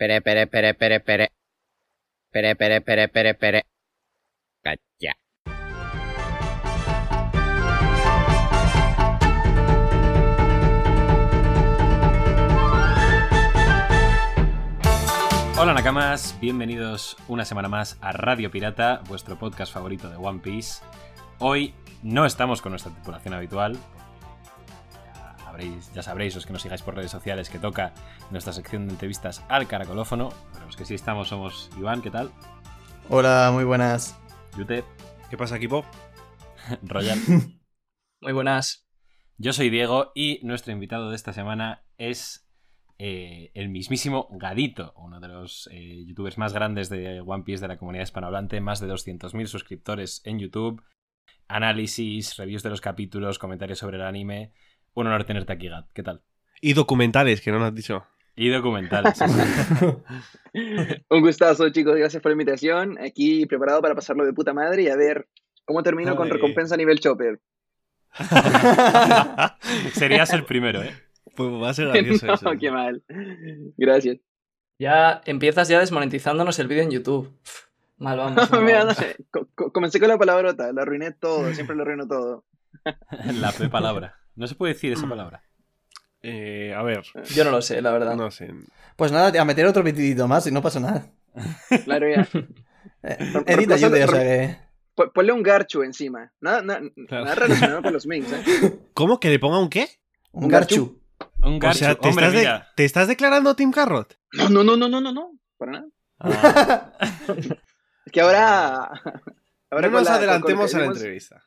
Pere, pere, pere, pere, pere. Pere, pere, pere, pere, pere. Cacha. Hola Nakamas, bienvenidos una semana más a Radio Pirata, vuestro podcast favorito de One Piece. Hoy no estamos con nuestra tripulación habitual. Ya, sabréis, los que nos sigáis por redes sociales, que toca nuestra sección de entrevistas al caracolófono. Pero los que sí estamos somos Iván, ¿qué tal? Hola, muy buenas. Yute, ¿Qué pasa, equipo? Royal. Muy buenas. Yo soy Diego y nuestro invitado de esta semana es eh, el mismísimo Gadito, uno de los eh, youtubers más grandes de One Piece de la comunidad hispanohablante, más de 200.000 suscriptores en YouTube, análisis, reviews de los capítulos, comentarios sobre el anime. Un honor tenerte aquí, Gad. ¿Qué tal? Y documentales, que no nos has dicho. Y documentales. Un gustazo, chicos. Gracias por la invitación. Aquí preparado para pasarlo de puta madre y a ver cómo termino con recompensa a nivel chopper. Serías el primero, ¿eh? Pues va a ser gracioso no, eso. qué mal. Gracias. Ya empiezas ya desmonetizándonos el vídeo en YouTube. Mal vamos. mal Mira, no vamos. sé, co- co- comencé con la palabrota, lo arruiné todo, siempre lo arruino todo. La P palabra. No se puede decir esa palabra. Eh, a ver, Yo no lo sé, la verdad. no sé. Pues nada, a meter otro metidito más y no pasa nada. Claro, ya. Eh, Edita ayude, o sea que. Po- Ponle un garcho encima. Nada, nada, Claro. nada relacionado con los minks, ¿eh? ¿Cómo? ¿Que le ponga un qué? Un Un garchu. Un O garcho. sea, ¿te, Hombre, estás de-. ¿te estás declarando Team Carrot? No, no, no, no, no, no, no. Para nada. Ah, Es que ahora. ahora no nos la- adelantemos con a la entrevista.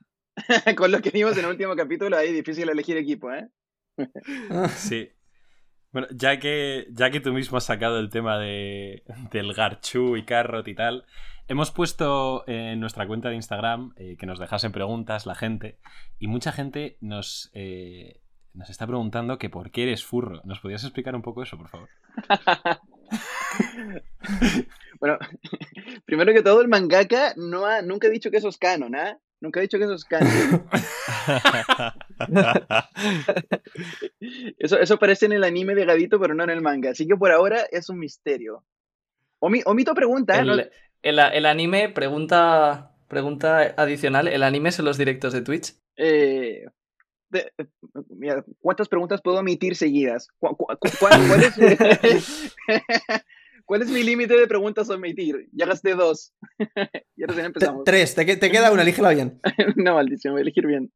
Con lo que vimos en el último capítulo, ahí difícil elegir equipo, ¿eh? Sí. Bueno, ya que, ya que tú mismo has sacado el tema de, del Garchu y Carrot y tal, hemos puesto en nuestra cuenta de Instagram eh, que nos dejasen preguntas la gente y mucha gente nos, eh, nos está preguntando que por qué eres furro. ¿Nos podrías explicar un poco eso, por favor? Bueno, primero que todo, el mangaka no ha, nunca ha dicho que eso es canon, ¿ah? Nunca ha dicho que eso es canon. Eso, eso aparece en el anime de Gadito, pero no en el manga. Así que por ahora es un misterio. Omi- omito pregunta, ¿eh? No- El, el- el anime, pregunta, pregunta adicional, ¿el anime es en los directos de Twitch? eh, de- mira, ¿cuántas preguntas puedo omitir seguidas? ¿Cu- cu- cu- cuál, cuál es, cuál es mi límite de preguntas a omitir? Ya gasté dos. y ahora sí Te- empezamos. tres, te, que- te queda una, elígela bien. No, maldición, voy a elegir bien.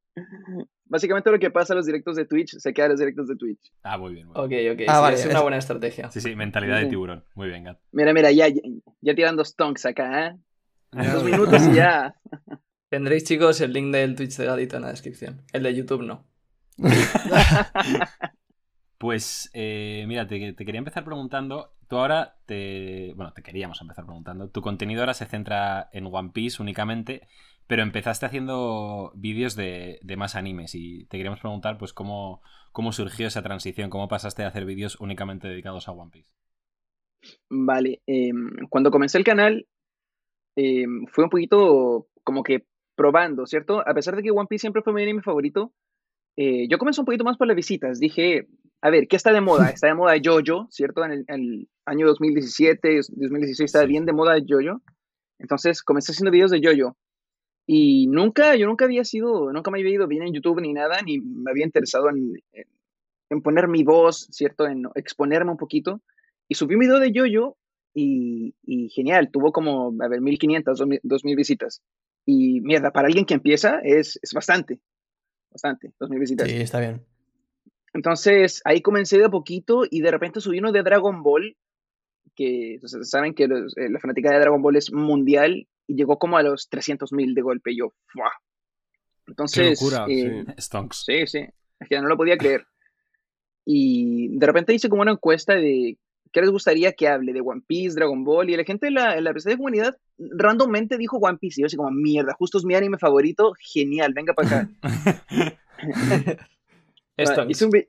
Básicamente lo que pasa en los directos de Twitch se queda en los directos de Twitch. Ah, muy bien. muy Ok, bien. ok. Ah, sí, vale, es una buena estrategia. Sí, sí, mentalidad de tiburón. Muy bien, Gat. Mira, mira, ya, ya, ya tirando stonks acá, ¿eh? Ya Dos minutos y ya. Tendréis, chicos, el link del Twitch de Gadito en la descripción. El de YouTube no. Pues, eh, mira, te, te quería empezar preguntando. Tú ahora te. Bueno, te queríamos empezar preguntando. Tu contenido ahora se centra en One Piece únicamente, pero empezaste haciendo vídeos de, de más animes y te queríamos preguntar, pues, cómo, cómo surgió esa transición, cómo pasaste de hacer vídeos únicamente dedicados a One Piece. Vale, em, cuando comencé el canal em, fue un poquito como que probando, ¿cierto? A pesar de que One Piece siempre fue mi anime favorito, eh, yo comencé un poquito más por las visitas. Dije, a ver, ¿qué está de moda? Está de moda JoJo, ¿cierto? En el, en el año 2017, 2016 estaba Sí. bien de moda JoJo. Entonces comencé haciendo videos de JoJo. Y nunca, yo nunca había sido, nunca me había ido bien en YouTube ni nada, ni me había interesado en, en, en poner mi voz, ¿cierto? En exponerme un poquito. Y subí un video de JoJo y, y genial, tuvo como, a ver, 1500, 2000 2000 visitas. Y mierda, para alguien que empieza es, es bastante, bastante, 2000 visitas. Sí, está bien. Entonces ahí comencé de a poquito y de repente subí uno de Dragon Ball, que saben que los- eh, la fanática de Dragon Ball es mundial y llegó como a los 300.000 de golpe. Y yo, ¡fua! Qué Entonces, locura, eh, sí. Sí, sí. Es que no lo podía creer. Y de repente hice como una encuesta de qué les gustaría que hable de One Piece, Dragon Ball, y la gente en la, en la presente comunidad randommente dijo One Piece. Y yo así como, mierda, justo es mi anime favorito, genial, venga para acá. Esto Ah, hice un vi-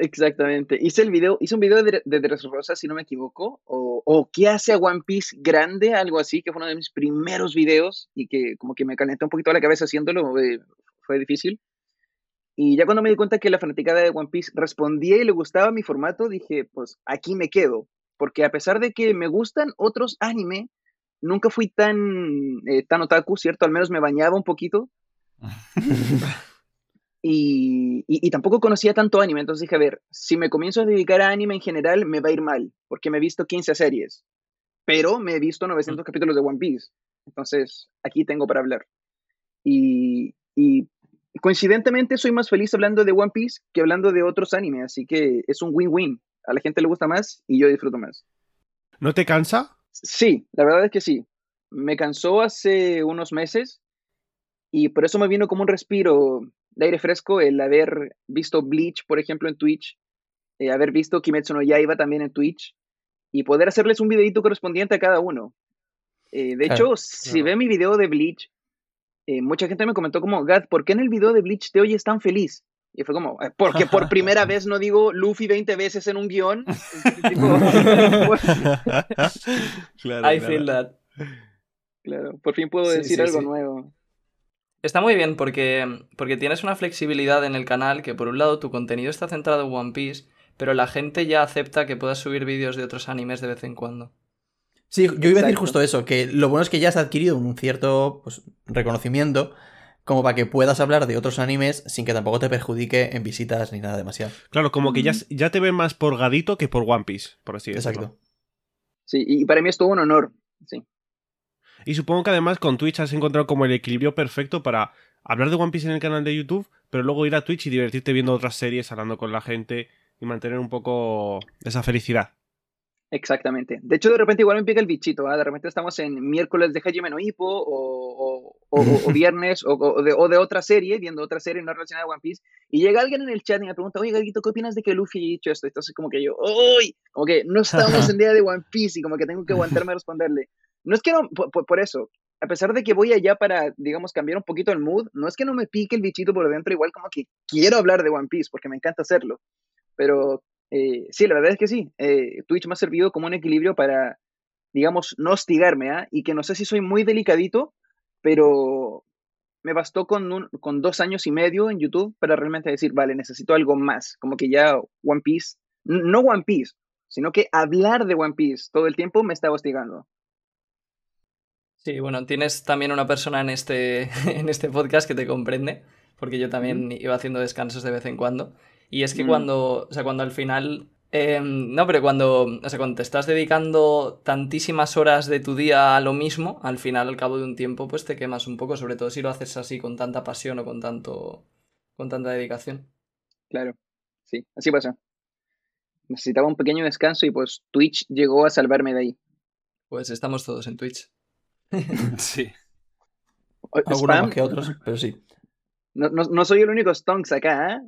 Exactamente. Hice el video, hice un video de, de Dressrosa, si no me equivoco, o, o qué hace a One Piece grande, algo así, que fue uno de mis primeros videos y que como que me calentó un poquito la cabeza haciéndolo, eh, fue difícil. Y ya cuando me di cuenta que la fanaticada de One Piece respondía y le gustaba mi formato, dije, pues aquí me quedo. porque a pesar de que me gustan otros anime, nunca fui tan, eh, tan otaku, ¿cierto? Al menos me bañaba un poquito. Y, y- y tampoco conocía tanto anime, entonces dije, a ver, si me comienzo a dedicar a anime en general, me va a ir mal, porque me he visto 15 series, pero me he visto 900 capítulos de One Piece, entonces aquí tengo para hablar. Y, y coincidentemente soy más feliz hablando de One Piece que hablando de otros animes, así que es un win-win. A la gente le gusta más y yo disfruto más. ¿No te cansa? Sí, la verdad es que sí. Me cansó hace unos meses y por eso me vino como un respiro de aire fresco el haber visto Bleach, por ejemplo, en Twitch, eh, haber visto Kimetsu no Yaiba también en Twitch y poder hacerles un videito correspondiente a cada uno. Eh, de Claro, hecho, si ve mi video de Bleach, eh, mucha gente me comentó como, Gad, ¿por qué en el video de Bleach te oyes tan feliz? Y fue como, "Eh, porque por primera vez no digo Luffy 20 veces en un guion. Tipo, claro, I feel that. Claro, por fin puedo Sí, decir sí, algo sí. nuevo. Está muy bien porque, porque tienes una flexibilidad en el canal que por un lado tu contenido está centrado en One Piece, pero la gente ya acepta que puedas subir vídeos de otros animes de vez en cuando. Sí, yo iba a decir justo eso, que lo bueno es que ya has adquirido un cierto pues, reconocimiento como para que puedas hablar de otros animes sin que tampoco te perjudique en visitas ni nada demasiado. Claro, como que ya, ya te ven más por Gadito que por One Piece, por así decirlo. Exacto. Sí, y para mí es todo un honor. Sí, Y supongo que además con Twitch has encontrado como el equilibrio perfecto para hablar de One Piece en el canal de YouTube, pero luego ir a Twitch y divertirte viendo otras series, hablando con la gente y mantener un poco esa felicidad. exactamente. De hecho, de repente igual me pica el bichito, ¿ah? De repente estamos en miércoles de Hajime no Ippo o, o, o- viernes de, o de otra serie, viendo otra serie no relacionada a One Piece, y llega alguien en el chat y me pregunta, oye, Galguito, ¿qué opinas de que Luffy haya dicho esto? Entonces como que yo, ¡uy! Como que no estamos en día de One Piece y como que tengo que aguantarme a responderle. No es que no, por, por- eso, a pesar de que voy allá para, digamos, cambiar un poquito el mood, no es que no me pique el bichito por dentro, igual como que quiero hablar de One Piece porque me encanta hacerlo. Pero eh, sí, la verdad es que sí. eh, Twitch me ha servido como un equilibrio para, digamos, no hostigarme, ¿ah? Y que no sé si soy muy delicadito, pero me bastó con, un- con dos años y medio en YouTube para realmente decir, vale, necesito algo más. Como que ya One Piece, no One Piece, sino que hablar de One Piece todo el tiempo me está hostigando. Sí, bueno, tienes también una persona en este, en este podcast que te comprende, porque yo también iba haciendo descansos de vez en cuando. Y es que Mm. cuando, o sea, cuando al final, eh, no, pero cuando, o sea, cuando te estás dedicando tantísimas horas de tu día a lo mismo, al final, al cabo de un tiempo, pues te quemas un poco, sobre todo si lo haces así con tanta pasión o con tanto, con tanta dedicación. Claro, sí, así pasa. Necesitaba un pequeño descanso y pues Twitch llegó a salvarme de ahí. Pues estamos todos en Twitch. Sí. Algunos más que otros, pero sí. No, no- no soy el único Stonks acá, ¿eh?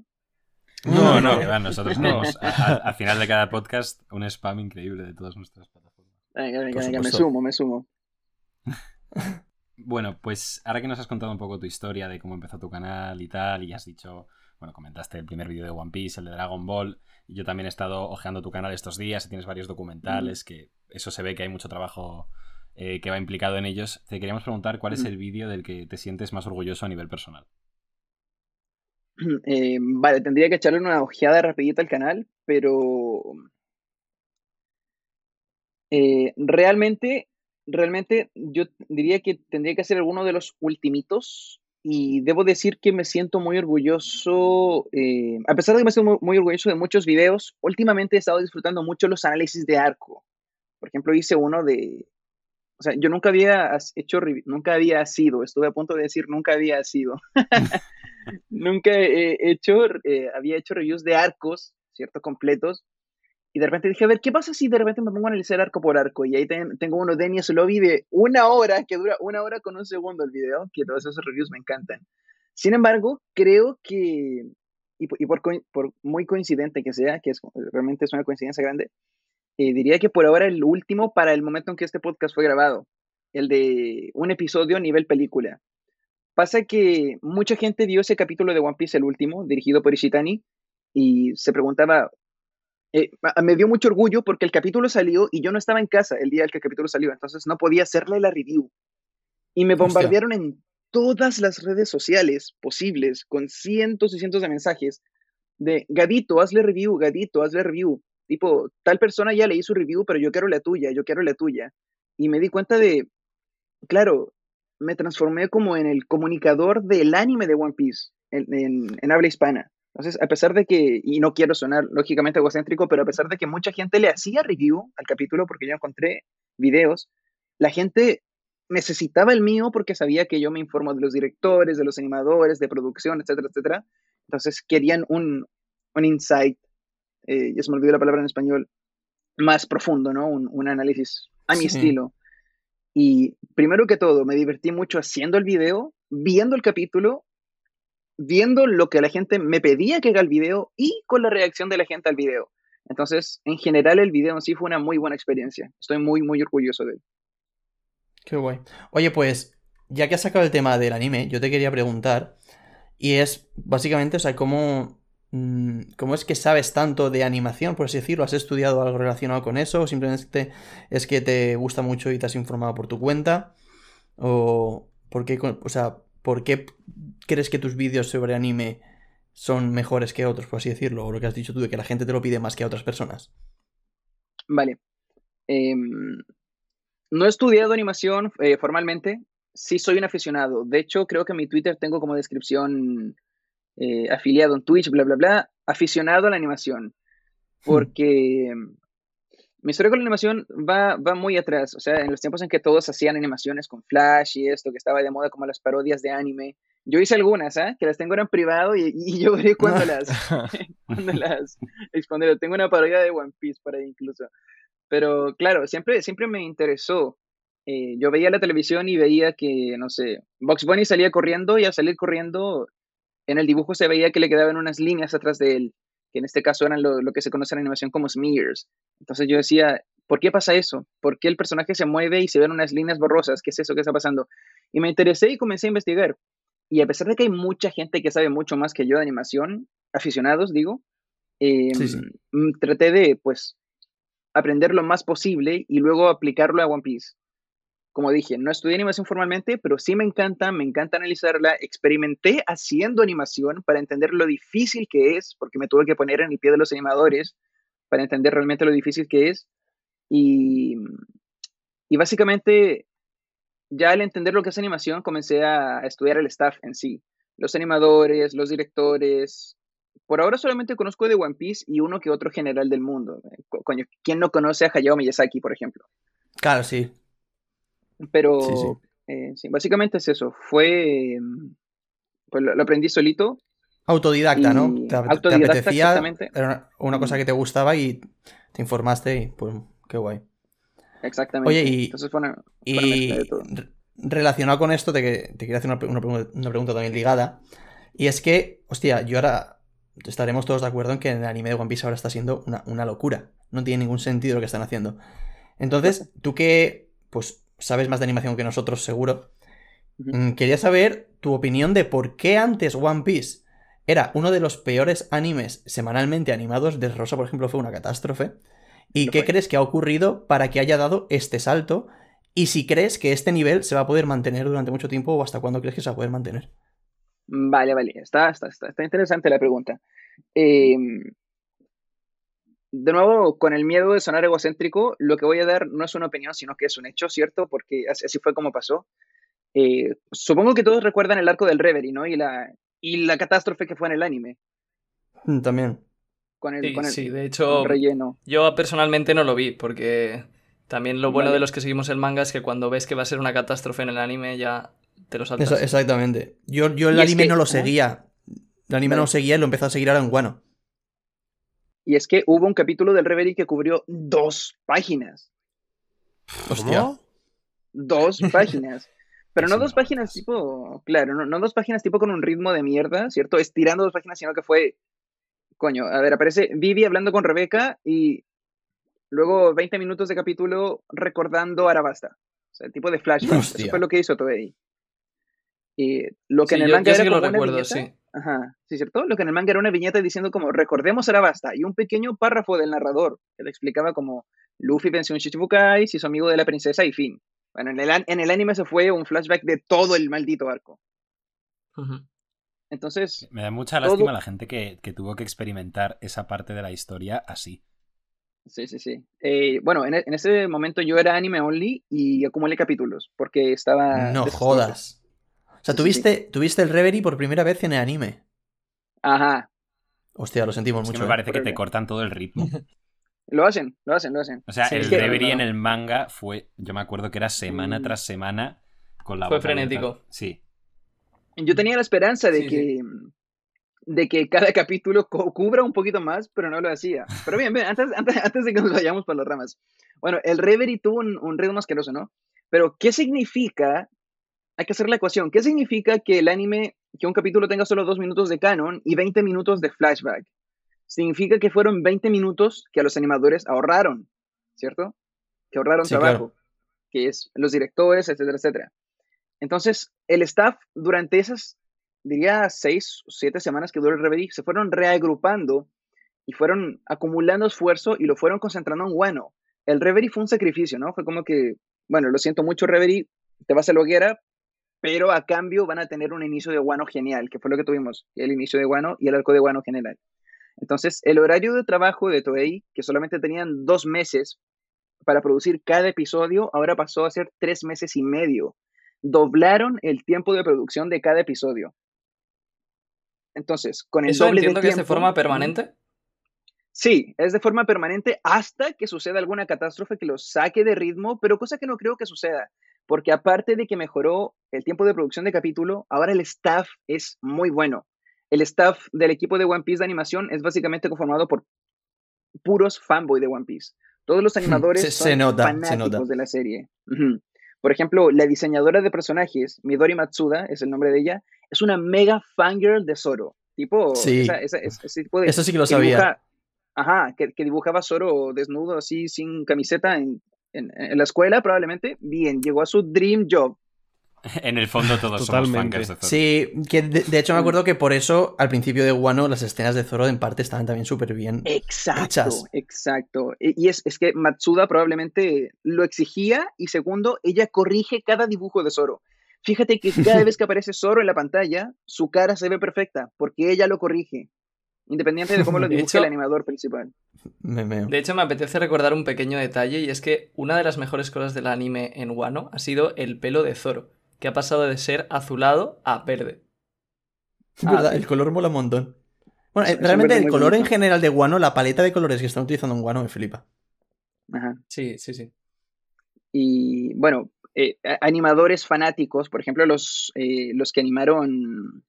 No, no, que va, nosotros a- al final de cada podcast un spam increíble de todas nuestras plataformas. Venga, venga, venga, me sumo, me sumo. Bueno, pues ahora que nos has contado un poco tu historia de cómo empezó tu canal y tal, y has dicho, bueno, comentaste el primer vídeo de One Piece, el de Dragon Ball, y yo también he estado ojeando tu canal estos días, y tienes varios documentales, que eso se ve que hay mucho trabajo eh, que va implicado en ellos. Te queríamos preguntar cuál es Mm. el vídeo del que te sientes más orgulloso a nivel personal. Eh, vale, tendría que echarle una ojeada rapidita al canal, pero eh, realmente, realmente yo diría que tendría que ser alguno de los ultimitos y debo decir que me siento muy orgulloso, eh, a pesar de que me siento muy, muy orgulloso de muchos videos, últimamente he estado disfrutando mucho los análisis de arco. Por ejemplo, hice uno de, o sea, yo nunca había hecho, nunca había sido, estuve a punto de decir nunca había sido. nunca he hecho, eh, había hecho reviews de arcos, ¿cierto? Completos. Y de repente dije, a ver, ¿qué pasa si de repente me pongo a analizar arco por arco? Y ahí ten- tengo uno de Enies Lobby de una hora, que dura una hora con un segundo el video, que todos esos reviews me encantan. Sin embargo, creo que, y, por, por muy coincidente que sea, que es, realmente es una coincidencia grande, eh, diría que por ahora el último para el momento en que este podcast fue grabado, el de un episodio nivel película. Pasa que mucha gente vio ese capítulo de One Piece, el último, dirigido por Ishitani, y se preguntaba, eh, me dio mucho orgullo porque el capítulo salió y yo no estaba en casa el día del que el capítulo salió, entonces no podía hacerle la review. Y me Hostia. bombardearon en todas las redes sociales posibles, con cientos y cientos de mensajes, de Gadito, hazle review, Gadito, hazle review. Tipo, tal persona ya leí su review, pero yo quiero la tuya, yo quiero la tuya. Y me di cuenta de, claro, me transformé como en el comunicador del anime de One Piece en, en, habla hispana. Entonces, a pesar de que, y no quiero sonar lógicamente egocéntrico, pero a pesar de que mucha gente le hacía review al capítulo porque yo encontré videos, la gente necesitaba el mío porque sabía que yo me informo de los directores, de los animadores, de producción, etcétera, etcétera. Entonces querían un, un insight, eh, ya se me olvidó la palabra en español, más profundo, ¿no? Un, un análisis a mi estilo. Y primero que todo, me divertí mucho haciendo el video, viendo el capítulo, viendo lo que la gente me pedía que haga el video y con la reacción de la gente al video. Entonces, en general, el video en sí fue una muy buena experiencia. Estoy muy, muy orgulloso de él. Qué guay. Oye, pues, ya que has sacado el tema del anime, yo te quería preguntar, y es básicamente, o sea, ¿cómo, ¿cómo es que sabes tanto de animación, por así decirlo? ¿Has estudiado algo relacionado con eso? ¿O simplemente es que te gusta mucho y te has informado por tu cuenta? ¿O por qué, o sea, por qué crees que tus vídeos sobre anime son mejores que otros, por así decirlo? O lo que has dicho tú de que la gente te lo pide más que a otras personas. Vale. Em, no he estudiado animación eh, formalmente, sí soy un aficionado. De hecho, creo que en mi Twitter tengo como descripción eh, afiliado en Twitch, bla, bla, bla, aficionado a la animación. Hmm. Porque mi historia con la animación va, va muy atrás. O sea, en los tiempos en que todos hacían animaciones con Flash y esto, que estaba de moda como las parodias de anime. Yo hice algunas, ¿eh? Que las tengo en privado y, y yo veré cuando las, cuando las. Tengo una parodia de One Piece por ahí incluso. Pero claro, siempre, siempre me interesó. Eh, yo veía la televisión y veía que, no sé, Box Bunny salía corriendo y al salir corriendo, en el dibujo se veía que le quedaban unas líneas atrás de él, que en este caso eran lo, que se conoce en animación como smears. Entonces yo decía, ¿por qué pasa eso? ¿Por qué el personaje se mueve y se ven unas líneas borrosas? ¿Qué es eso que está pasando? Y me interesé y comencé a investigar. Y a pesar de que hay mucha gente que sabe mucho más que yo de animación, aficionados, digo, em, traté de, pues, aprender lo más posible y luego aplicarlo a One Piece. Como dije, no estudié animación formalmente, pero sí me encanta, me encanta analizarla. Experimenté haciendo animación para entender lo difícil que es, porque me tuve que poner en el pie de los animadores para entender realmente lo difícil que es. Y, y básicamente, ya al entender lo que es animación, comencé a estudiar el staff en sí. Los animadores, los directores, por ahora solamente conozco de One Piece y uno que otro general del mundo. Coño, ¿quién no conoce a Hayao Miyazaki, por ejemplo? Claro, sí. Pero, eh, sí, básicamente es eso. Fue, pues lo, aprendí solito. Autodidacta, ¿no? Te, autodidacta, apetecía, era una, cosa que te gustaba y te informaste y pues qué guay. Exactamente. Oye, y, Entonces fue una, y relacionado con esto, te, te quería hacer una, una pregunta también ligada. Y es que, hostia, yo ahora estaremos todos de acuerdo en que el anime de One Piece ahora está siendo una, locura. No tiene ningún sentido lo que están haciendo. Entonces, tú que pues sabes más de animación que nosotros, seguro. Mm, quería saber tu opinión de por qué antes One Piece era uno de los peores animes semanalmente animados. De Rosa, por ejemplo, fue una catástrofe. ¿Y qué crees que ha ocurrido para que haya dado este salto? Y si crees que este nivel se va a poder mantener durante mucho tiempo o hasta cuándo crees que se va a poder mantener. Vale, vale, está, está, está, interesante la pregunta. Em, de nuevo, con el miedo de sonar egocéntrico, lo que voy a dar no es una opinión, sino que es un hecho, ¿cierto? Porque así fue como pasó. Eh, supongo que todos recuerdan el arco del Reverie, ¿no? Y la, y la catástrofe que fue en el anime. Mm, también. Con el, sí, de hecho, relleno. Yo personalmente no lo vi, porque también lo bueno de los que seguimos el manga es que cuando ves que va a ser una catástrofe en el anime ya exactamente. Yo, yo el anime no lo seguía. El anime no lo seguía y lo empezó a seguir ahora en Guano. Y es que hubo un capítulo del Reverie que cubrió dos páginas. Hostia. Dos páginas. Pero no dos páginas tipo, claro, no, no, dos páginas tipo con un ritmo de mierda, ¿cierto? Estirando dos páginas, sino que fue, coño, a ver, aparece Vivi hablando con Rebeca y luego 20 minutos de capítulo recordando a Arabasta. O sea, el tipo de flashback. Eso fue lo que hizo Toei. Y lo que en el manga era una viñeta, sí. Ajá, sí, ¿cierto? Lo que en el manga era una viñeta diciendo como recordemos a Arabasta y un pequeño párrafo del narrador que le explicaba como Luffy venció un Shichibukai, se hizo amigo de la princesa y fin. Bueno, en el, en el anime se fue un flashback de todo el maldito arco. Entonces. Me da mucha lástima la gente que, que, tuvo que experimentar esa parte de la historia así. Sí, sí, sí. Eh, bueno, en, en, ese momento yo era anime only y acumulé capítulos porque estaba... No jodas. O sea, tuviste, sí, sí. tuviste el Reverie por primera vez en el anime. Ajá. Hostia, lo sentimos es mucho. Que me parece ¿eh? que te cortan todo el ritmo. Lo hacen, lo hacen, lo hacen. O sea, sí, el Reverie no. en el manga fue, yo me acuerdo que era semana Mm. tras semana con la Fue abierta. frenético. Sí. Yo tenía la esperanza de Sí, que de que cada capítulo co- cubra un poquito más, pero no lo hacía. Pero bien, bien, antes, antes, antes de que nos vayamos por las ramas. Bueno, el Reverie tuvo un, un ritmo asqueroso, ¿no? Pero, ¿qué significa? Hay que hacer la ecuación. ¿Qué significa que el anime, que un capítulo tenga solo dos minutos de canon y 20 minutos de flashback? Significa que fueron 20 minutos que a los animadores ahorraron, ¿cierto? Que ahorraron Sí, trabajo, claro. que es los directores, etcétera, etcétera. Entonces, el staff durante esas, diría, seis o siete semanas que duró el Reverie, se fueron reagrupando y fueron acumulando esfuerzo y lo fueron concentrando en bueno. El Reverie fue un sacrificio, ¿no? Fue como que, bueno, lo siento mucho, Reverie, te vas a la hoguera, pero a cambio van a tener un inicio de guano genial, que fue lo que tuvimos, el inicio de guano y el arco de guano general. Entonces, el horario de trabajo de Toei, que solamente tenían dos meses para producir cada episodio, ahora pasó a ser tres meses y medio. Doblaron el tiempo de producción de cada episodio. Entonces, con el ¿Eso doble entiendo de que es de forma permanente? Sí, es de forma permanente hasta que suceda alguna catástrofe que los saque de ritmo, pero cosa que no creo que suceda, porque aparte de que mejoró el tiempo de producción de capítulo, ahora el staff es muy bueno. El staff del equipo de One Piece de animación es básicamente conformado por puros fanboy de One Piece. Todos los animadores Se- son se nota, se fanáticos nota. de la serie. Por ejemplo, la diseñadora de personajes, Midori Matsuda, es el nombre de ella, es una mega fangirl de Zoro. Tipo, Sí. esa- esa- ese, ese tipo de Eso sí que lo que sabía. dibuja- ajá, que, que dibujaba Zoro desnudo, así, sin camiseta en, en- en la escuela, probablemente. Bien, llegó a su dream job. En el fondo todos Totalmente. somos de Zoro. Sí, que de, de hecho me acuerdo que por eso al principio de Wano las escenas de Zoro en parte estaban también súper bien. Exacto, Hechas. exacto. Y y es, es que Matsuda probablemente lo exigía y segundo, ella corrige cada dibujo de Zoro. Fíjate que cada vez que aparece Zoro en la pantalla, su cara se ve perfecta porque ella lo corrige, independiente de cómo lo dibuje el animador principal. Me meo. De hecho, me apetece recordar un pequeño detalle y es que una de las mejores cosas del anime en Wano ha sido el pelo de Zoro, que ha pasado de ser azulado a verde. Ah, el color mola un montón. Bueno, Es- es un realmente el color en general de Wano, la paleta de colores que están utilizando en Wano me flipa. Ajá. Sí, sí, sí. Y bueno, eh, animadores fanáticos, por ejemplo, los, eh, los que animaron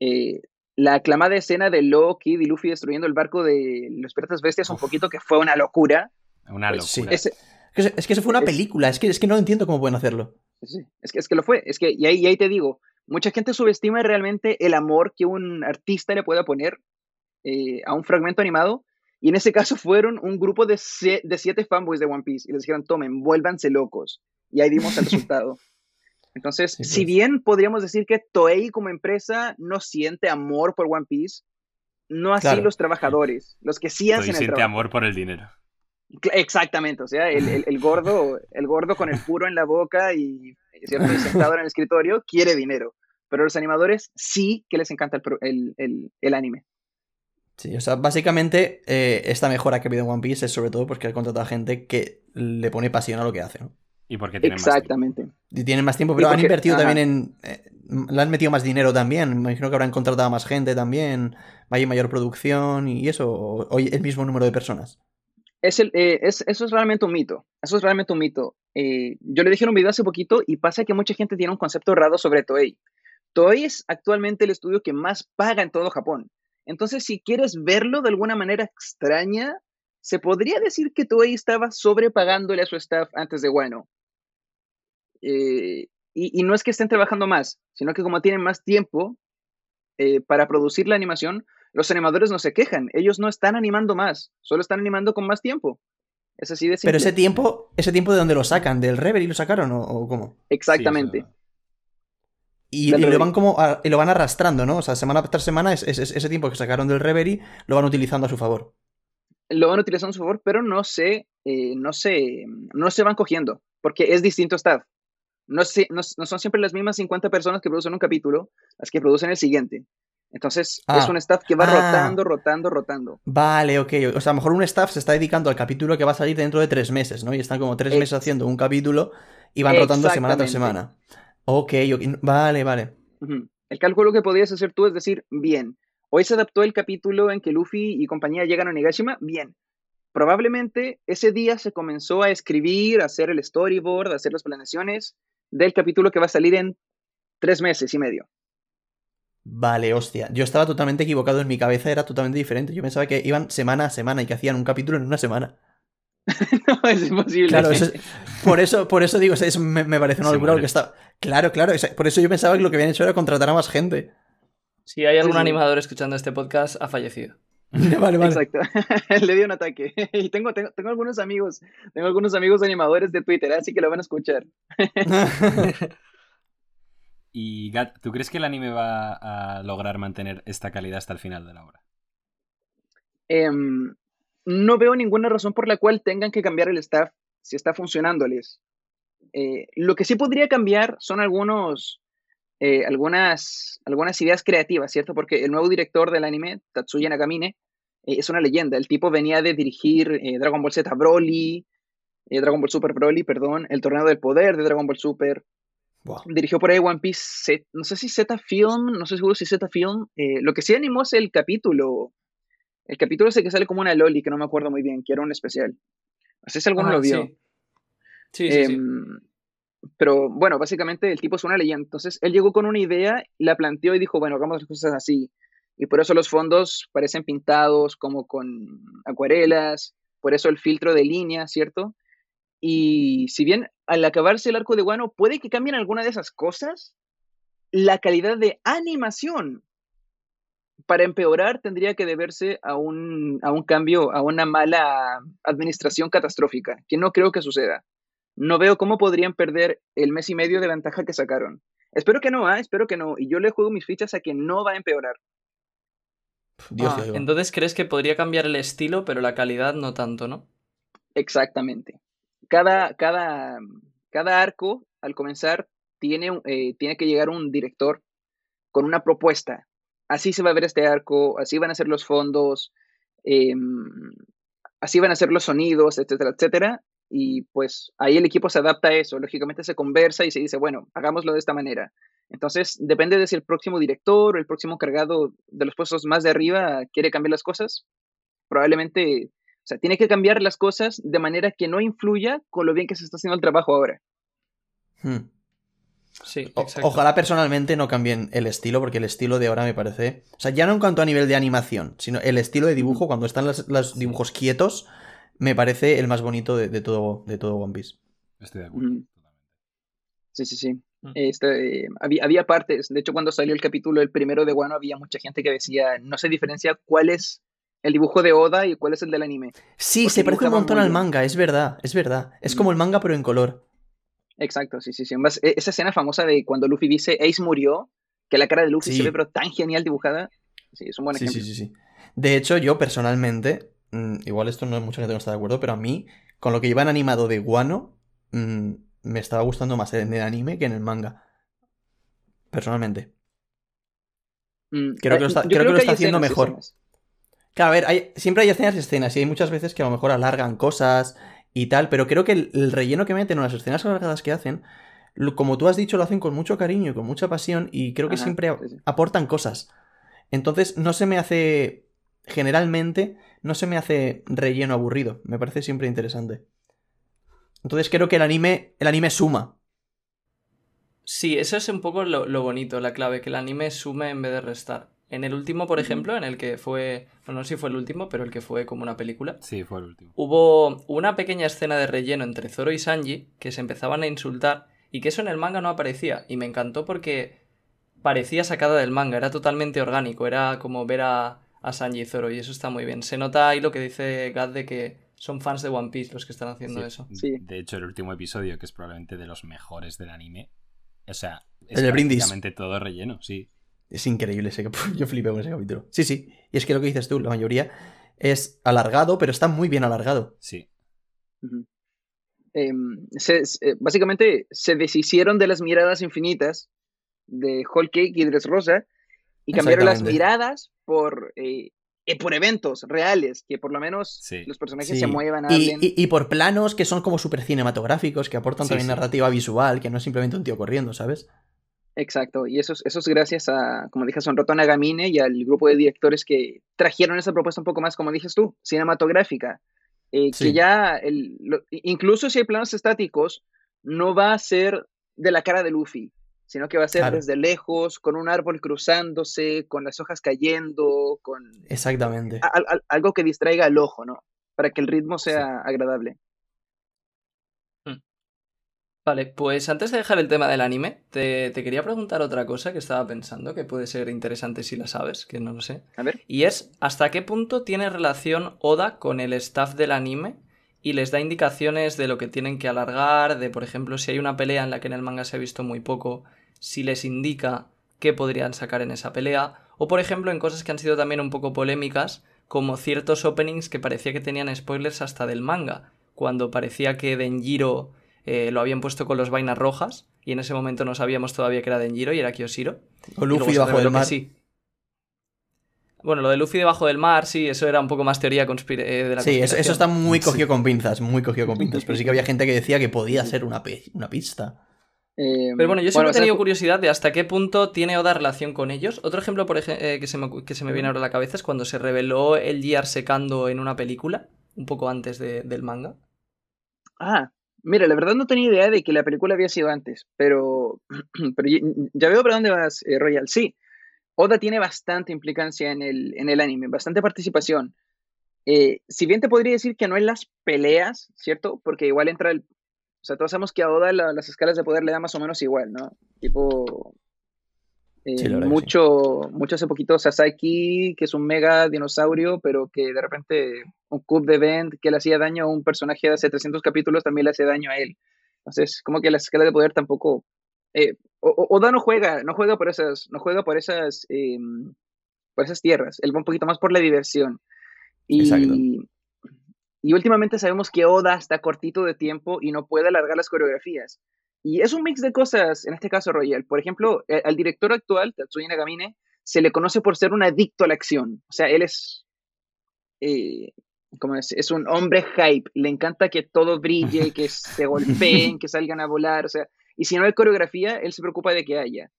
eh, la aclamada escena de Loki y Luffy destruyendo el barco de los piratas bestias un poquito, que fue una locura. Una Pues sí. locura. Es que, es que eso fue una Es- película, es que, es que no entiendo cómo pueden hacerlo. sí, es, que, es que lo fue. Es que, y ahí, y ahí te digo, mucha gente subestima realmente el amor que un artista le pueda poner eh, a un fragmento animado. Y en ese caso fueron un grupo de, sie- de siete fanboys de One Piece y les dijeron, tomen, vuélvanse locos. Y ahí vimos el resultado. Entonces, Sí, si pues. bien podríamos decir que Toei como empresa no siente amor por One Piece, no así Claro. los trabajadores, los que sí hacen el siente trabajo. amor por el dinero. Exactamente, o sea, el, el- el gordo, el gordo con el puro en la boca y, ¿cierto? y sentado en el escritorio quiere dinero. Pero los animadores sí que les encanta el, pro- el- el- el anime. Sí, o sea, básicamente eh, esta mejora que ha habido en One Piece es sobre todo porque ha contratado a gente que le pone pasión a lo que hace, ¿no? Y porque tienen más tiempo. Exactamente. Y tienen más tiempo, pero han invertido ajá. también en... eh, le han metido más dinero también, me imagino que habrán contratado a más gente también, hay mayor producción y eso, o, o el mismo número de personas. Es el, eh, es, eso es realmente un mito. Eso es realmente un mito. Eh, yo le dije en un video hace poquito y pasa que mucha gente tiene un concepto errado sobre Toei. Toei es actualmente el estudio que más paga en todo Japón. Entonces, si quieres verlo de alguna manera extraña, se podría decir que Toei estaba sobrepagándole a su staff antes de Wano. Eh, y, y no es que estén trabajando más, sino que como tienen más tiempo eh, para producir la animación, los animadores no se quejan. Ellos no están animando más, solo están animando con más tiempo. Es así de simple. Pero ese tiempo, ese tiempo de dónde lo sacan, del Reverie lo sacaron o, o cómo? Exactamente. Sí, o sea, Y, lo van como a- y lo van arrastrando, ¿no? O sea, semana tras semana es, es- es- ese tiempo que sacaron del Reverie lo van utilizando a su favor. Lo van utilizando a su favor, pero no se, eh, no se, no se van cogiendo, porque es distinto staff. No, no, no son siempre las mismas 50 personas que producen un capítulo las que producen el siguiente. Entonces Ah. es un staff que va Ah. rotando, rotando, rotando. Vale, ok. O sea, a lo mejor un staff se está dedicando al capítulo que va a salir dentro de tres meses, ¿no? Y están como tres Ex- meses haciendo un capítulo y van rotando semana tras semana. Ok, ok. Vale, vale. El cálculo que podrías hacer tú es decir, bien, hoy se adaptó el capítulo en que Luffy y compañía llegan a Onigashima, bien. Probablemente ese día se comenzó a escribir, a hacer el storyboard, a hacer las planeaciones del capítulo que va a salir en tres meses y medio. Vale, hostia. Yo estaba totalmente equivocado en mi cabeza, era totalmente diferente. Yo pensaba que iban semana a semana y que hacían un capítulo en una semana. no, es imposible. Claro, eso es- por eso, por eso digo, o sea, eso me, me parece una locura muere. porque está. Claro, claro. o sea, por eso yo pensaba que lo que habían hecho era contratar a más gente. Si hay algún Sí, sí. animador escuchando este podcast, ha fallecido. vale, vale. Exacto. Le dio un ataque. Y tengo, tengo, tengo algunos amigos, tengo algunos amigos animadores de Twitter, así que lo van a escuchar. Y Gat, ¿tú crees que el anime va a lograr mantener esta calidad hasta el final de la obra? Em, no veo ninguna razón por la cual tengan que cambiar el staff si está funcionándoles. Eh, lo que sí podría cambiar son algunos, eh, algunas, algunas ideas creativas, ¿cierto? Porque el nuevo director del anime, Tatsuya Nakamine, eh, es una leyenda. El tipo venía de dirigir eh, Dragon Ball Z Broly, Dragon Ball Super Broly, perdón, el torneo del poder de Dragon Ball Super. Dirigió por ahí One Piece, Z- no sé si Z Film, no sé seguro si Z Film. lo que sí animó es el capítulo, el capítulo ese que sale como una loli, que no me acuerdo muy bien, que era un especial. No sé si alguno Ajá, lo vio. Sí, sí, sí. sí. Pero bueno, básicamente el tipo es una leyenda. Entonces él llegó con una idea, la planteó y dijo, bueno, hagamos las cosas así. Y por eso los fondos parecen pintados como con acuarelas, por eso el filtro de línea, ¿cierto? Y si bien al acabarse el arco de Guano puede que cambien alguna de esas cosas, la calidad de animación para empeorar tendría que deberse a un, a un cambio, a una mala administración catastrófica, que no creo que suceda. No veo cómo podrían perder el mes y medio de ventaja que sacaron. Espero que no, ¿ah? espero que no. Y yo le juego mis fichas a que no va a empeorar. Dios, Ah, entonces crees que podría cambiar el estilo, pero la calidad no tanto, ¿no? Exactamente. Cada, cada, cada arco, al comenzar, tiene, un- eh, tiene que llegar un director con una propuesta. Así se va a ver este arco, así van a ser los fondos, em, así van a ser los sonidos, etcétera, etcétera. Y pues ahí el equipo se adapta a eso. Lógicamente se conversa y se dice, bueno, hagámoslo de esta manera. Entonces, depende de si el próximo director o el próximo cargado de los puestos más de arriba quiere cambiar las cosas. Probablemente o sea, tiene que cambiar las cosas de manera que no influya con lo bien que se está haciendo el trabajo ahora. Hmm. Sí, exacto. ojalá personalmente no cambien el estilo, porque el estilo de ahora me parece. O sea, ya no en cuanto a nivel de animación, sino el estilo de dibujo, cuando están las- los dibujos quietos, me parece el más bonito de, de todo, de todo One Piece. Estoy de acuerdo. Sí, sí, sí. Mm. Este, eh, había, había partes, de hecho cuando salió el capítulo, el primero de Wano, había mucha gente que decía, no se diferencia cuál es el dibujo de Oda y cuál es el del anime. Sí, Porque se parece un montón al manga, es verdad, es verdad. Es Mm. como el manga, pero en color. Exacto, sí, sí, sí. Más, e- esa escena famosa de cuando Luffy dice, Ace murió, que la cara de Luffy Sí. se ve pero tan genial dibujada. Sí, es un buen Sí, ejemplo. sí, sí, sí. De hecho, yo personalmente, mm, igual esto no hay mucha gente que no está de acuerdo, pero a mí, con lo que llevan animado de Guano, mm, me estaba gustando más en el anime que en el manga. Personalmente. Mm, Creo que lo eh, está- creo que lo está haciendo escenas mejor. escenas. Claro, a ver, hay- siempre hay escenas y escenas, y hay muchas veces que a lo mejor alargan cosas y tal, pero creo que el, el relleno que meten o las escenas alargadas que hacen, lo- como tú has dicho, lo hacen con mucho cariño y con mucha pasión, y creo que Ajá, siempre a- sí, sí. aportan cosas. Entonces, no se me hace. Generalmente, no se me hace relleno aburrido. Me parece siempre interesante. Entonces, creo que el anime. El anime suma. Sí, eso es un poco lo, lo bonito, la clave, que el anime sume en vez de restar. En el último, por ejemplo, en el que fue, bueno, no sé si fue el último, pero el que fue como una película, Sí, fue el último. hubo una pequeña escena de relleno entre Zoro y Sanji que se empezaban a insultar y que eso en el manga no aparecía. Y me encantó porque parecía sacada del manga, era totalmente orgánico, era como ver a, a Sanji y Zoro y eso está muy bien. Se nota ahí lo que dice Gad de que son fans de One Piece los que están haciendo Sí, eso. Sí. De hecho, el último episodio, que es probablemente de los mejores del anime, o sea, es El del brindis. prácticamente todo relleno, sí. Es increíble ese Yo flipé con ese capítulo. Sí, sí. Y es que lo que dices tú, la mayoría es alargado, pero está muy bien alargado. Sí. Em, se- se- eh, básicamente se deshicieron de las miradas infinitas de Whole Cake y Dressrosa y cambiaron las miradas por, eh, eh, por eventos reales, que por lo menos Sí. los personajes Sí. se muevan, Y, hablen. y- y por planos que son como súper cinematográficos, que aportan Sí, también narrativa visual, que no es simplemente un tío corriendo, ¿sabes? Exacto, y eso, es- eso es gracias a, como dije, a Sonroto Nagamine y al grupo de directores que trajeron esa propuesta un poco más, como dices tú, cinematográfica. eh. Que ya, el- lo- incluso si hay planos estáticos, no va a ser de la cara de Luffy, sino que va a ser Claro. desde lejos, con un árbol cruzándose, con las hojas cayendo, con Exactamente. a- a- algo que distraiga al ojo, ¿no? Para que el ritmo sea agradable. Vale, pues antes de dejar el tema del anime, te, te quería preguntar otra cosa que estaba pensando, que puede ser interesante si la sabes, que no lo sé. A ver. Y es, ¿hasta qué punto tiene relación Oda con el staff del anime? Y les da indicaciones de lo que tienen que alargar, de por ejemplo, si hay una pelea en la que en el manga se ha visto muy poco, si les indica qué podrían sacar en esa pelea, o por ejemplo en cosas que han sido también un poco polémicas, como ciertos openings que parecía que tenían spoilers hasta del manga, cuando parecía que Denjiro eh, lo habían puesto con los vainas rojas, y en ese momento no sabíamos todavía que era Denjiro y era Kyoshiro. O Luffy bajo del mar. sí. Bueno, lo de Luffy debajo del mar, sí, eso era un poco más teoría eh, de la Sí, eso, está muy cogido con pinzas, muy cogido con pinzas. Pero sí que había gente que decía que podía ser una, una pista. Eh, Pero bueno, yo siempre he sea, tenido curiosidad de hasta qué punto tiene Oda relación con ellos. Otro ejemplo, por ejemplo, que, se me, que se me viene ahora a la cabeza es cuando se reveló el Gear secando en una película, un poco antes de- del manga. Ah, mira, la verdad no tenía idea de que la película había sido antes, pero, pero ya, ya veo para dónde vas, eh, Royal. Sí, Oda tiene bastante implicancia en el, en el anime, bastante participación. Eh, si bien te podría decir que no en las peleas, ¿cierto? Porque igual entra el... O sea, todos sabemos que a Oda la- las escalas de poder le da más o menos igual, ¿no? Tipo... eh, Sí, verdad que mucho, mucho hace poquito Sasaki, que es un mega dinosaurio, pero que de repente un cube de Vent que le hacía daño a un personaje de hace 300 capítulos también le hace daño a él. Entonces, como que la escala de poder tampoco... eh, Oda no juega, no juega por esas, no juega por esas, eh, por esas tierras. Él va un poquito más por la diversión. Exacto. Y, últimamente sabemos que Oda está cortito de tiempo y no puede alargar las coreografías. Y es un mix de cosas, en este caso Royal. Por ejemplo, eh, al director actual, Tatsuya Nagamine, se le conoce por ser un adicto a la acción. O sea, él es, eh, como es, es un hombre hype. Le encanta que todo brille, que se golpeen, que salgan a volar. O sea, y si no hay coreografía, él se preocupa de que haya.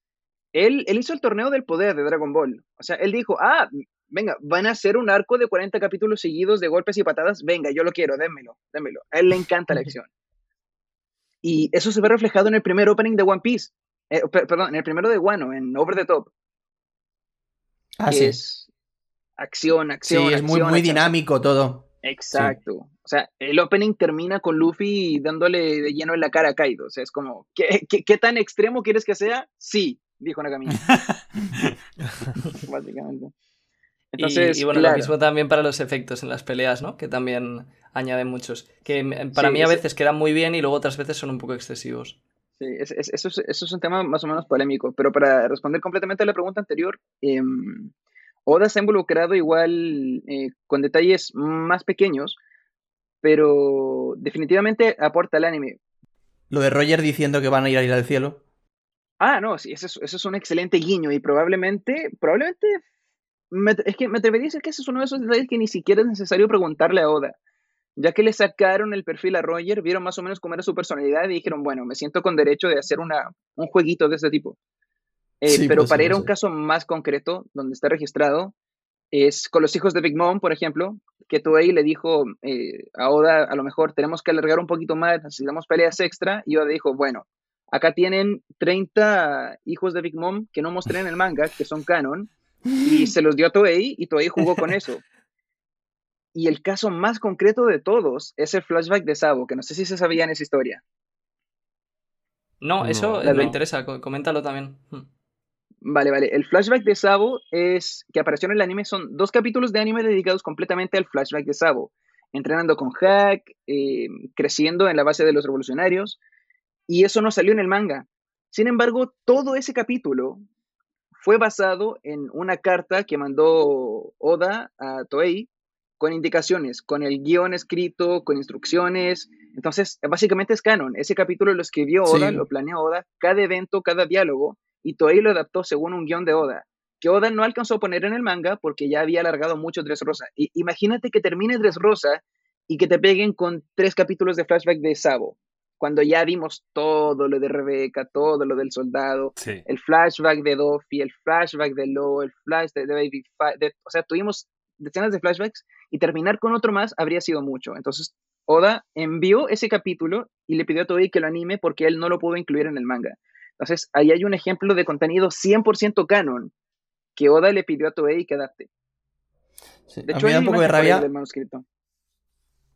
Él, él hizo el torneo del poder de Dragon Ball. O sea, él dijo, ah, venga, van a hacer un arco de 40 capítulos seguidos de golpes y patadas. Venga, yo lo quiero, démelo, démelo. A él le encanta la acción. Y eso se ve reflejado en el primer opening de One Piece. Eh, per- perdón, en el primero de Wano, en Over the Top. Ah, que sí. es acción, Sí, acción. es muy, acción, muy acción. dinámico todo. Exacto. O sea, el opening termina con Luffy dándole de lleno en la cara a Kaido. O sea, es como, ¿qué, qué, qué tan extremo quieres que sea? Sí, dijo Nakamine. Básicamente. Y- Entonces, y, bueno, claro, lo mismo también para los efectos en las peleas, ¿no? Que también añaden muchos. Que para Sí, mí a veces quedan muy bien y luego otras veces son un poco excesivos. sí, es- es- eso, es, eso es un tema más o menos polémico. Pero para responder completamente a la pregunta anterior, em, Oda se ha involucrado igual eh, con detalles más pequeños, pero definitivamente aporta al anime. Lo de Roger diciendo que van a ir a ir al cielo. Ah, no, sí, eso es, eso es un excelente guiño y probablemente, probablemente, me- es que me atrevería a decir que ese es uno de esos detalles que ni siquiera es necesario preguntarle a Oda. Ya que le sacaron el perfil a Roger, vieron más o menos cómo era su personalidad y dijeron, bueno, me siento con derecho de hacer una, un jueguito de este tipo. Eh, Sí, pero puede para ir a un caso más concreto, donde está registrado, es con los hijos de Big Mom, por ejemplo, que Toei le dijo eh, a Oda, a lo mejor tenemos que alargar un poquito más, necesitamos peleas extra, y Oda dijo, bueno, acá tienen 30 hijos de Big Mom que no mostré en el manga, que son canon, y se los dio a Toei, y Toei jugó con eso. Y el caso más concreto de todos es el flashback de Sabo, que no sé si se sabía en esa historia. No, eso eh, me interesa, co- coméntalo también. Mm. Vale, vale. El flashback de Sabo es que apareció en el anime. Son dos capítulos de anime dedicados completamente al flashback de Sabo. Entrenando con Hack, eh, creciendo en la base de los revolucionarios. Y eso no salió en el manga. Sin embargo, todo ese capítulo fue basado en una carta que mandó Oda a Toei con indicaciones, con el guion escrito, con instrucciones. Entonces, básicamente es canon. Ese capítulo lo escribió Oda, Sí. lo planeó Oda, cada evento, cada diálogo, y Toei lo adaptó según un guion de Oda. que Oda no alcanzó a poner en el manga porque ya había alargado mucho Dressrosa. Y imagínate que termine Dressrosa y que te peguen con tres capítulos de flashback de Sabo, cuando ya vimos todo lo de Rebeca, todo lo del soldado, Sí. el flashback de Doffy, el flashback de Lo, el flash de, de Baby Fi- de- o sea, tuvimos decenas de flashbacks y terminar con otro más habría sido mucho. Entonces, Oda envió ese capítulo y le pidió a Toei que lo anime porque él no lo pudo incluir en el manga. Entonces, ahí hay un ejemplo de contenido 100% canon que Oda le pidió a Toei que adapte. Sí, De a hecho, mí me da hay un poco de rabia.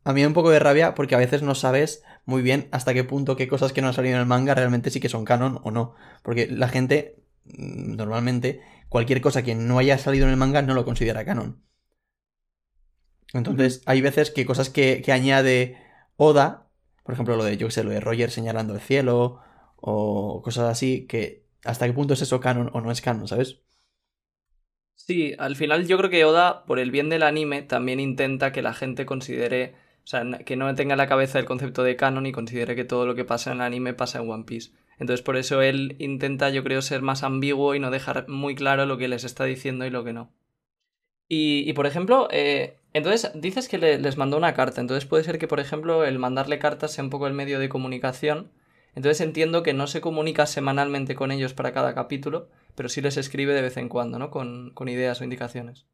A mí me da un poco de rabia porque a veces no sabes muy bien hasta qué punto qué cosas que no han salido en el manga realmente sí que son canon o no. Porque la gente, mm, normalmente, cualquier cosa que no haya salido en el manga no lo considera canon. Entonces, hay veces que cosas que, que añade Oda, por ejemplo, lo de, yo sé, lo de Roger señalando el cielo, o cosas así, que hasta qué punto es eso canon o no es canon, ¿sabes? Sí, al final yo creo que Oda, por el bien del anime, también intenta que la gente considere, sea, n- que no tenga en la cabeza el concepto de canon y considere que todo lo que pasa en el anime pasa en One Piece. Entonces por eso él intenta, yo creo, ser más ambiguo y no dejar muy claro lo que les está diciendo y lo que no. Y, y, por ejemplo, eh, entonces dices que le- les mandó una carta, entonces puede ser que, por ejemplo, el mandarle cartas sea un poco el medio de comunicación. Entonces entiendo que no se comunica semanalmente con ellos para cada capítulo, pero sí les escribe de vez en cuando, ¿no? Con, con ideas o indicaciones.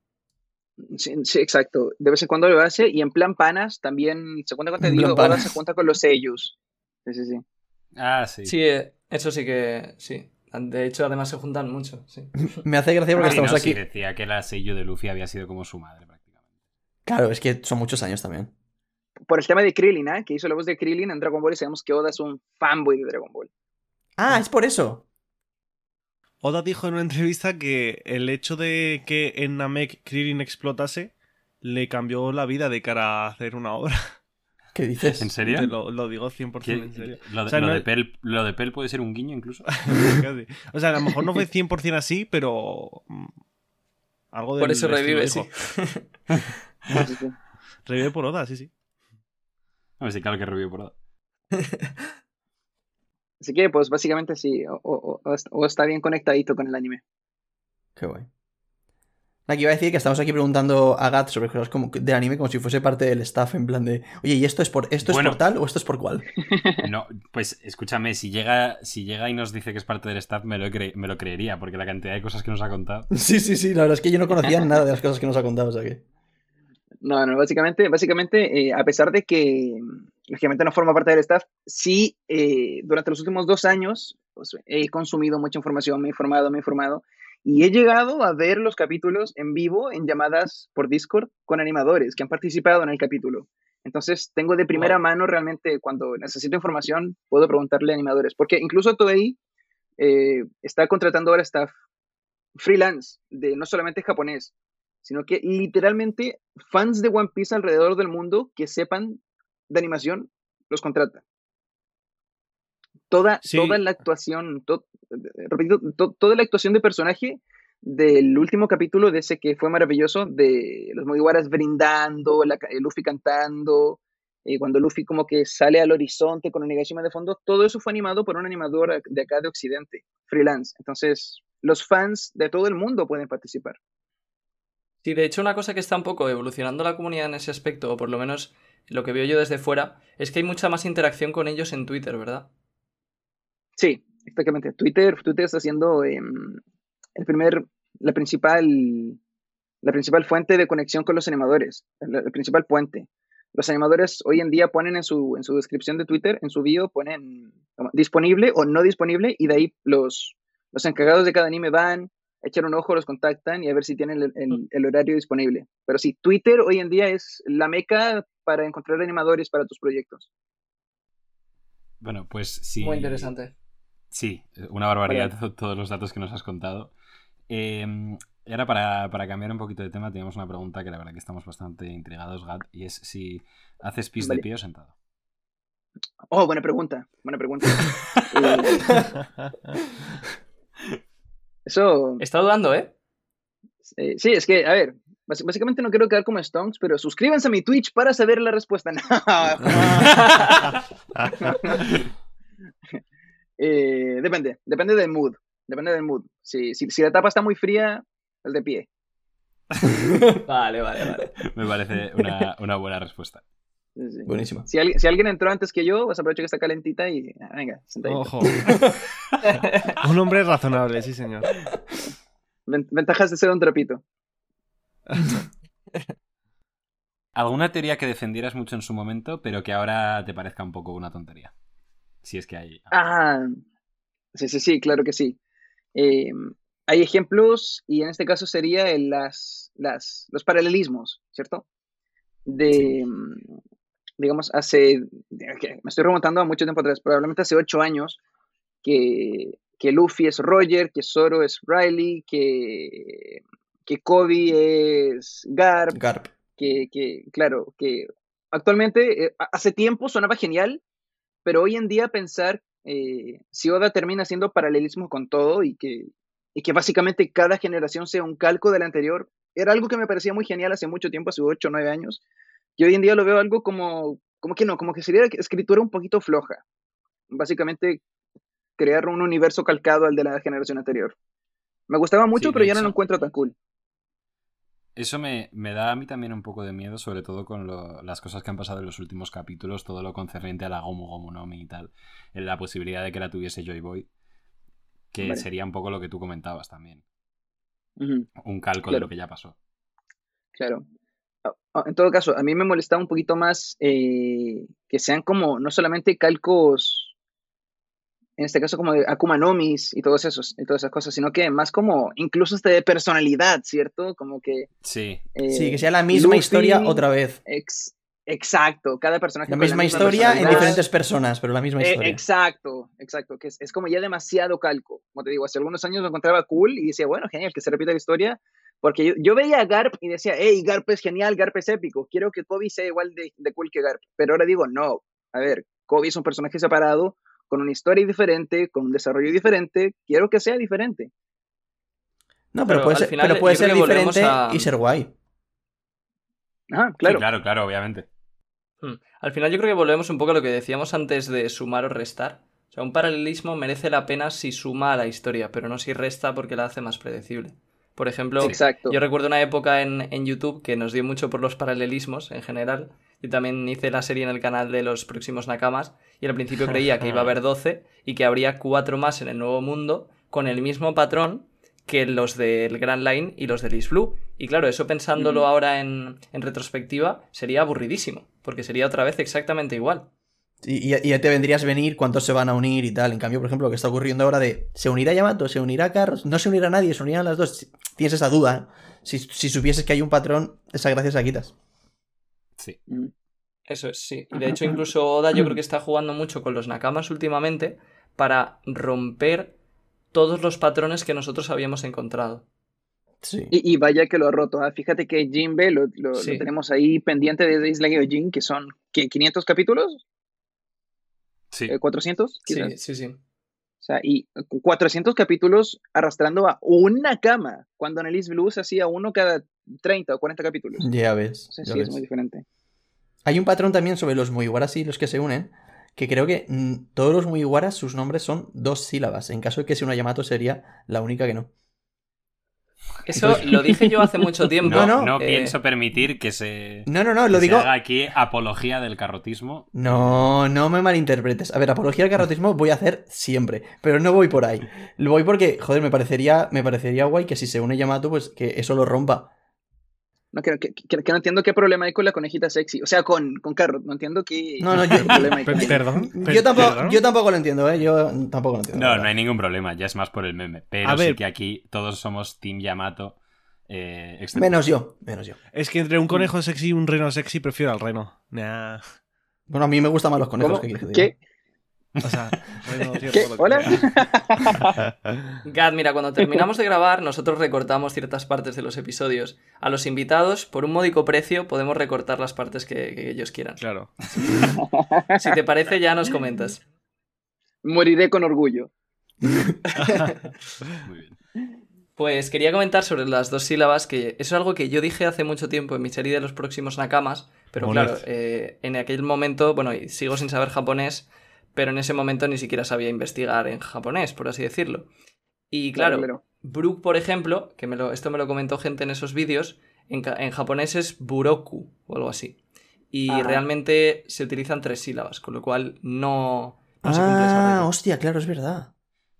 Sí, sí, exacto. De vez en cuando lo hace y en plan panas también, tengo En entendido, plan Oda panas. se junta con los sellos. Sí, sí, sí. Ah, sí. Sí, eh, eso sí que sí. De hecho, además se juntan mucho, sí. Me hace gracia porque estamos no, aquí. sí, decía que la sello de Luffy había sido como su madre, prácticamente. Claro, es que son muchos años también. Por el tema de Krillin, ¿eh? que hizo la voz de Krillin en Dragon Ball y sabemos que Oda es un fanboy de Dragon Ball. Ah, es por eso. Oda dijo en una entrevista que el hecho de que en Namek Krillin explotase le cambió la vida de cara a hacer una obra. ¿Qué dices? ¿En serio? Te lo, lo digo 100% ¿Qué- en serio. Lo, de, O sea, lo no- de Pel, lo de Pel puede ser un guiño incluso. O sea, a lo mejor no fue 100% así, pero... mm, Algo del Por eso revive, sí. Sí, sí, sí. Revive por Oda, sí, sí. A ver si claro que revivió por Oda. Así que, pues básicamente sí, o, o- o- o está bien conectadito con el anime. Qué guay. Aquí iba a decir que estamos aquí preguntando a Gat sobre cosas como, del anime como si fuese parte del staff, en plan de, oye, ¿y esto es por esto Bueno. es por tal o esto es por cuál? No, pues escúchame, si llega, si llega y nos dice que es parte del staff, me lo, cre- me lo creería, porque la cantidad de cosas que nos ha contado. Sí, sí, sí, la verdad es que yo no conocía nada de las cosas que nos ha contado, o sea que... No, no, básicamente, básicamente eh, a pesar de que lógicamente no forma parte del staff, sí, eh, durante los últimos dos años pues, he consumido mucha información, me he informado, me he informado, y he llegado a ver los capítulos en vivo en llamadas por Discord con animadores que han participado en el capítulo. Entonces, tengo de primera mano realmente, cuando necesito información, puedo preguntarle a animadores, porque incluso Toei eh, está contratando ahora staff freelance, de no solamente japonés, sino que literalmente fans de One Piece alrededor del mundo que sepan de animación los contrata. Toda, Sí. toda la actuación, to- eh, repito, to- toda la actuación de personaje del último capítulo de ese que fue maravilloso, de los Mugiwaras brindando, la ca- Luffy cantando, eh, cuando Luffy como que sale al horizonte con Onigashima de fondo, todo eso fue animado por un animador de acá de Occidente, freelance. Entonces, los fans de todo el mundo pueden participar. Sí, de hecho, una cosa que está un poco evolucionando la comunidad en ese aspecto, o por lo menos lo que veo yo desde fuera, es que hay mucha más interacción con ellos en Twitter, ¿verdad? Sí, exactamente. Twitter, Twitter está siendo em, el primer, la principal, la principal fuente de conexión con los animadores, el, principal puente. Los animadores hoy en día ponen en su, en su descripción de Twitter, en su bio, ponen disponible o no disponible, y de ahí los, los encargados de cada anime van, echan un ojo, los contactan y a ver si tienen el, el- el horario disponible. Pero sí, Twitter hoy en día es la meca para encontrar animadores para tus proyectos. Bueno, pues sí. Muy interesante. Sí, una barbaridad to- todos los datos que nos has contado. Eh, y ahora para, para cambiar un poquito de tema, tenemos una pregunta que la verdad que estamos bastante intrigados, Gat, y es si haces pis de pie o sentado. Oh, buena pregunta, buena pregunta. Eh, eso, Está dudando, ¿eh? eh, sí, es que, a ver, bás- básicamente no quiero quedar como Stonks, pero suscríbanse a mi Twitch para saber la respuesta. Eh, depende, depende del mood, depende del mood. Si, si, si la tapa está muy fría, el de pie. Vale, vale, vale. Me parece una, una buena respuesta. Sí, sí. Buenísimo. Si, alguien, si alguien entró antes que yo, pues aprovecho que está calentita y ah, venga, sentadito. Ojo. Un hombre razonable, sí, señor. Ven- Ventajas de ser un trapito. ¿Alguna teoría que defendieras mucho en su momento, pero que ahora te parezca un poco una tontería? Si es que hay. Ah, sí, sí, sí, claro que sí. Eh, hay ejemplos y en este caso sería el- las, las, los paralelismos, ¿cierto? De, mm, digamos, hace, me estoy remontando a mucho tiempo atrás, probablemente hace ocho años, que, que Luffy es Roger, que Zoro es Riley, que, que Kobe es Garp, Garp. que, que, claro, que actualmente, eh, hace tiempo sonaba genial, pero hoy en día pensar eh, si Oda termina haciendo paralelismo con todo y que, y que básicamente cada generación sea un calco de la anterior, era algo que me parecía muy genial hace mucho tiempo, hace 8 o 9 años, y hoy en día lo veo algo como, como que no, como que sería escritura un poquito floja. Básicamente crear un universo calcado al de la generación anterior. Me gustaba mucho, Sí, pero ya no lo encuentro tan cool. Eso me, me da a mí también un poco de miedo, sobre todo con lo- las cosas que han pasado en los últimos capítulos, todo lo concerniente a la Gomu Gomu no Mi y tal, en la posibilidad de que la tuviese Joy Boy, que Vale. sería un poco lo que tú comentabas también, un calco de lo que ya pasó. Claro. Ah, En todo caso, a mí me molestaba un poquito más eh, que sean como no solamente calcos, en este caso como de Akuma no Mis y todos esos, y todas esas cosas, sino que más como incluso hasta de personalidad, ¿cierto? Como que... Sí, eh, Sí, que sea la misma Luffy- historia otra vez. ex- exacto, cada personaje La con misma historia en diferentes personas, pero la misma Eh, historia. exacto, exacto, que es, es como ya demasiado calco. Como te digo, hace algunos años lo encontraba cool y decía, bueno, genial, que se repita la historia. Porque yo, yo veía a Garp y decía, hey, Garp es genial, Garp es épico, quiero que Kobe sea igual de, de cool que Garp. Pero ahora digo, no, a ver, Kobe es un personaje separado, con una historia diferente, con un desarrollo diferente, quiero que sea diferente. No, pero Pero puede al ser, final pero puede ser que volvemos diferente a- y ser guay. Sí, claro. claro, claro, obviamente. Hmm. Al final yo creo que volvemos un poco a lo que decíamos antes de sumar o restar. O sea, un paralelismo merece la pena si suma a la historia, pero no si resta porque la hace más predecible. Por ejemplo, Exacto. yo recuerdo una época en, en YouTube que nos dio mucho por los paralelismos en general. Yo también hice la serie en el canal de los próximos Nakamas y al principio creía que iba a haber 12 y que habría cuatro más en el nuevo mundo con el mismo patrón que los del Grand Line y los del East Blue. Y claro, eso pensándolo ahora en, en retrospectiva sería aburridísimo, porque sería otra vez exactamente igual. Y, ya te vendrías venir cuántos se van a unir y tal. En cambio, por ejemplo, lo que está ocurriendo ahora de ¿se unirá Yamato? ¿Se unirá Carlos? No se unirá nadie, se unirán las dos. Tienes esa duda. ¿eh? Si, si supieses que hay un patrón, esa gracia se la quitas. Sí. Mm. Eso es, sí. Y de hecho, incluso Oda yo creo que está jugando mucho con los Nakamas últimamente para romper todos los patrones que nosotros habíamos encontrado. Sí. Y, y vaya que lo ha roto. ¿ah? Fíjate que Jinbe lo, lo- lo Sí. tenemos ahí pendiente desde Isla Gyojin, que son ¿qué, 500 capítulos, Sí. Eh, 400, quizás. Sí, sí, sí. O sea, y 400 capítulos arrastrando a una cama, cuando en el East Blue se hacía uno cada 30 o 40 capítulos. Ya ves. O sea, ya sí, es ves. muy diferente. Hay un patrón también sobre los Mugiwaras y los que se unen, que creo que mm, todos los Mugiwaras, sus nombres son dos sílabas. En caso de que sea una Yamato sería la única que no. Eso lo dije yo hace mucho tiempo. No, no, no Eh, pienso permitir que se, No, no, no, lo digo... haga aquí apología del carrotismo. No, no me malinterpretes. A ver, apología al carrotismo voy a hacer siempre, pero no voy por ahí. Lo voy porque, joder, me parecería, me parecería guay que si se une Yamato, pues que eso lo rompa. No, que, que- que- que no entiendo qué problema hay con la conejita sexy. O sea, con, con Carrot. No entiendo qué, No, no, yo- problema hay con. Perdón. per- Yo tampoco, perdón. yo tampoco lo entiendo, ¿eh? Yo tampoco lo entiendo. No, no hay ningún problema, ya es más por el meme. Pero A ver. sí que aquí todos somos Team Yamato. Eh, Menos yo, menos yo. Es que entre un conejo sexy y un reno sexy prefiero al reno. Nah. Bueno, a mí me gustan más los conejos ¿Cómo? que. ¿Qué? O sea, ¿Qué? ¿Hola? Gad, mira, cuando terminamos de grabar, nosotros recortamos ciertas partes de los episodios. A los invitados, por un módico precio, podemos recortar las partes que, que ellos quieran. Claro. Si te parece, ya nos comentas. Moriré con orgullo. Muy bien. Pues quería comentar sobre las dos sílabas, que eso es algo que yo dije hace mucho tiempo en mi serie de los próximos Nakamas, pero claro, eh, en aquel momento, bueno, y sigo sin saber japonés, pero en ese momento ni siquiera sabía investigar en japonés, por así decirlo. Y claro, Claro, Brook, por ejemplo, que me lo, esto me lo comentó gente en esos vídeos, en, en japonés es Buroku o algo así. Y Ajá. realmente se utilizan tres sílabas, con lo cual no, no se cumple esa Ah, regla. hostia, claro, es verdad.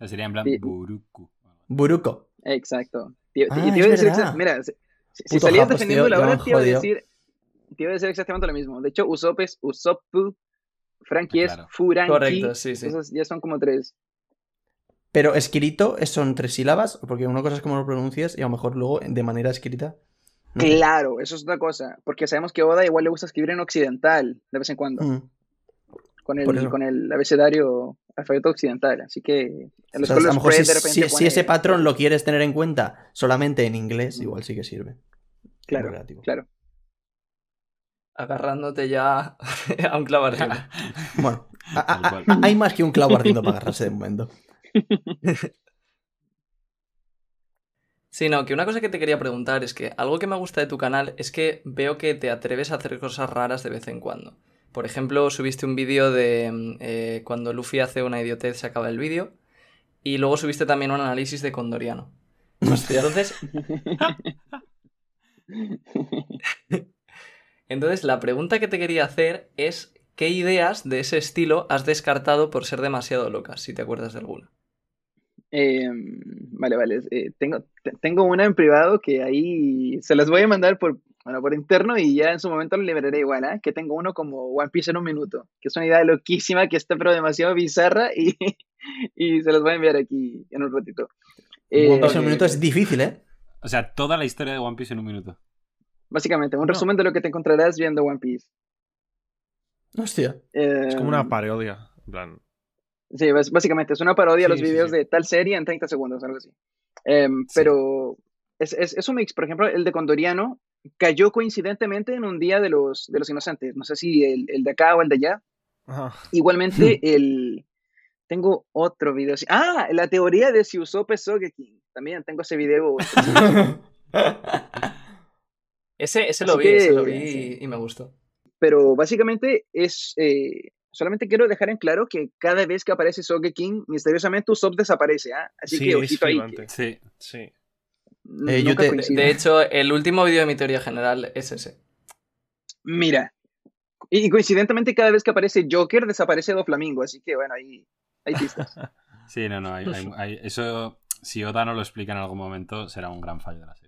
Sería en plan Sí. Buruku. Buruko. Exacto. Te- Ah, te es decir mira, si, si salías defendiendo tío, la han te iba a decir, te iba a decir exactamente lo mismo. De hecho, Usopp es Usopp, Frankie es Claro. Furanki. Correcto, sí, sí. Esos ya son como tres. Pero escrito es- son tres sílabas, porque una cosa es cómo lo pronuncias y a lo mejor luego de manera escrita. no. Claro, eso es otra cosa. Porque sabemos que Oda igual le gusta escribir en occidental de vez en cuando. Mm. Con, el, con el abecedario alfabeto occidental. Así que O sea, a lo mejor spread si, si- ese patrón lo quieres tener en cuenta solamente en inglés, igual sí que sirve. Claro, claro. Agarrándote ya a un clavo ardiendo. Bueno, a- a- Tal cual. a- hay más que un clavo ardiendo para agarrarse de momento. Sí, no, que una cosa que te quería preguntar es que algo que me gusta de tu canal es que veo que te atreves a hacer cosas raras de vez en cuando. Por ejemplo, subiste un vídeo de mm, eh, cuando Luffy hace una idiotez, se acaba el vídeo. Y luego subiste también un análisis de Condoriano. Entonces, entonces, la pregunta que te quería hacer es: ¿qué ideas de ese estilo has descartado por ser demasiado locas? Si te acuerdas de alguna. Eh, vale, vale. eh, tengo, te- tengo una en privado que ahí se las voy a mandar por, bueno, por interno y ya en su momento lo liberaré igual, ¿eh? Que tengo uno como One Piece en un minuto, que es una idea loquísima, que está pero demasiado bizarra y, y se las voy a enviar aquí en un ratito. Eh, One Piece en un minuto es difícil, ¿eh? O sea, toda la historia de One Piece en un minuto. Básicamente, un No. resumen de lo que te encontrarás viendo One Piece. Hostia. Eh, Es como una parodia. En plan. Sí, básicamente es una parodia a los Sí, sí, videos sí. de tal serie en 30 segundos, algo así. Em, Pero es, es, es un mix. Por ejemplo, el de Condoriano cayó coincidentemente en un día de los, de los inocentes. No sé si el, el de acá o el de allá. Ajá. Igualmente, el. Tengo otro video. así- Ah, la teoría de si Usopp es Sogeking. También tengo ese video. Ese, ese lo Así vi, ese lo vi sí. y, me gustó. Pero básicamente es. eh, solamente quiero dejar en claro que cada vez que aparece Sogeking, misteriosamente Usopp desaparece. ¿ah? Así Sí, que ojito ahí. flipante. que Sí. Sí. Eh, yo nunca te- De, hecho, el último vídeo de mi teoría general es ese. Mira. Y, y coincidentemente cada vez que aparece Joker desaparece Doflamingo, así que bueno, ahí hay pistas. Sí, no, no. hay- hay- hay- eso, si Oda no lo explica en algún momento, será un gran fallo de la serie.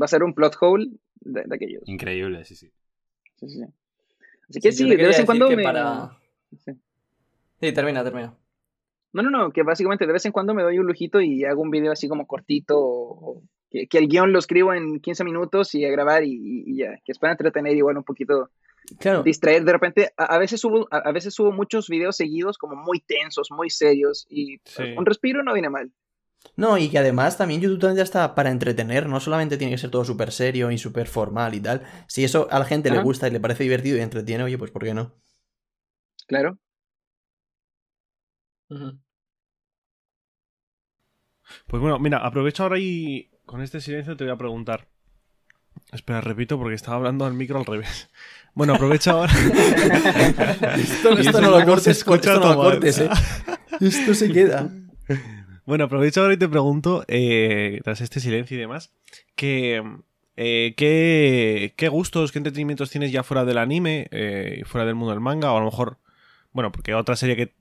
Va a ser un plot hole de, de aquellos. Increíble, sí, sí. Sí, sí, sí. Así que Sí, de vez en cuando me... para- Sí. Sí, termina, termina. No, no, no, que básicamente de vez en cuando me doy un lujito y hago un video así como cortito, o, o que, que el guion lo escribo en 15 minutos y a grabar y, y- y ya, que es para entretener igual un poquito, Claro. distraer. De repente, a, a veces subo, a, a veces subo muchos videos seguidos como muy tensos, muy serios y Sí. un respiro no viene mal. No, y que además también YouTube también ya está para entretener, no solamente tiene que ser todo súper serio y súper formal y tal. Si eso a la gente le gusta y le parece divertido y entretiene, oye, pues ¿por qué no? Claro. Pues bueno, mira, aprovecho ahora y con este silencio te voy a preguntar. Espera, repito porque estaba hablando al micro al revés. Bueno, aprovecho ahora. Esto, no lo cortes, escucha esto no lo cortes, eh. Esto se queda. Bueno, aprovecho ahora y te pregunto, eh, tras este silencio y demás, que, eh, ¿qué, qué gustos, qué entretenimientos tienes ya fuera del anime, eh, fuera del mundo del manga? O a lo mejor, bueno, porque otra serie que,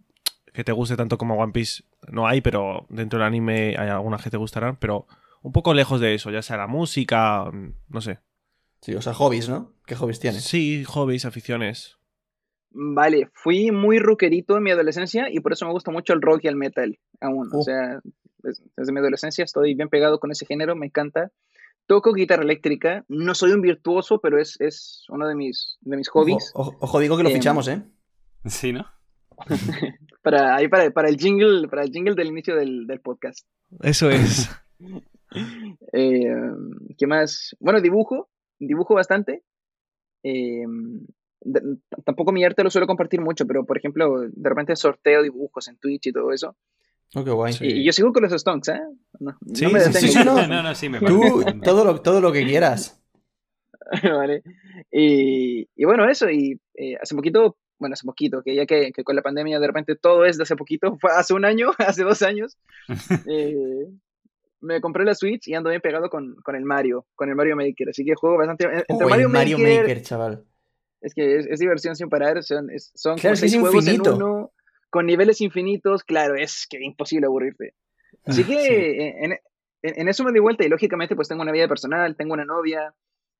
que te guste tanto como One Piece no hay, pero dentro del anime hay algunas que te gustarán, pero un poco lejos de eso, ya sea la música, mm, no sé. Sí, o sea, hobbies, ¿no? ¿Qué hobbies tienes? Sí, hobbies, aficiones. Vale, fui muy rockerito en mi adolescencia y por eso me gusta mucho el rock y el metal aún. O Uh. sea, des- desde mi adolescencia estoy bien pegado con ese género, me encanta. Toco guitarra eléctrica, no soy un virtuoso, pero es, es uno de mis, de mis hobbies. Ojo, digo que lo Em, fichamos, ¿eh? Sí, ¿no? Para, ahí para, para el jingle, para el jingle del inicio del, del podcast. Eso es. Eh, ¿Qué más? Bueno, dibujo, dibujo bastante. Eh, de- tampoco mi arte lo suelo compartir mucho, pero por ejemplo, de repente sorteo dibujos en Twitch y todo eso. Oh, qué guay. Sí. Y, yo sigo con los stonks, ¿eh? No, no Sí, me sí, detengo. sí, sí, no. no, no, sí, me Tú, todo lo, todo lo que quieras. ¿vale? Y, y bueno, eso, y eh, hace poquito bueno, hace poquito, que ya que, que, con la pandemia de repente todo es de hace poquito, fue hace un año, hace dos años, eh, me compré la Switch y ando bien pegado con, con, el Mario, con el Mario Maker, así que juego bastante... Entre oh, Mario, Mario Maker, Maker, chaval. Es que es, es, diversión sin parar, son, son claro, seis juegos infinito. en uno, con niveles infinitos, claro, es que imposible aburrirte. Así que sí. en, en, en, eso me di vuelta y lógicamente pues tengo una vida personal, tengo una novia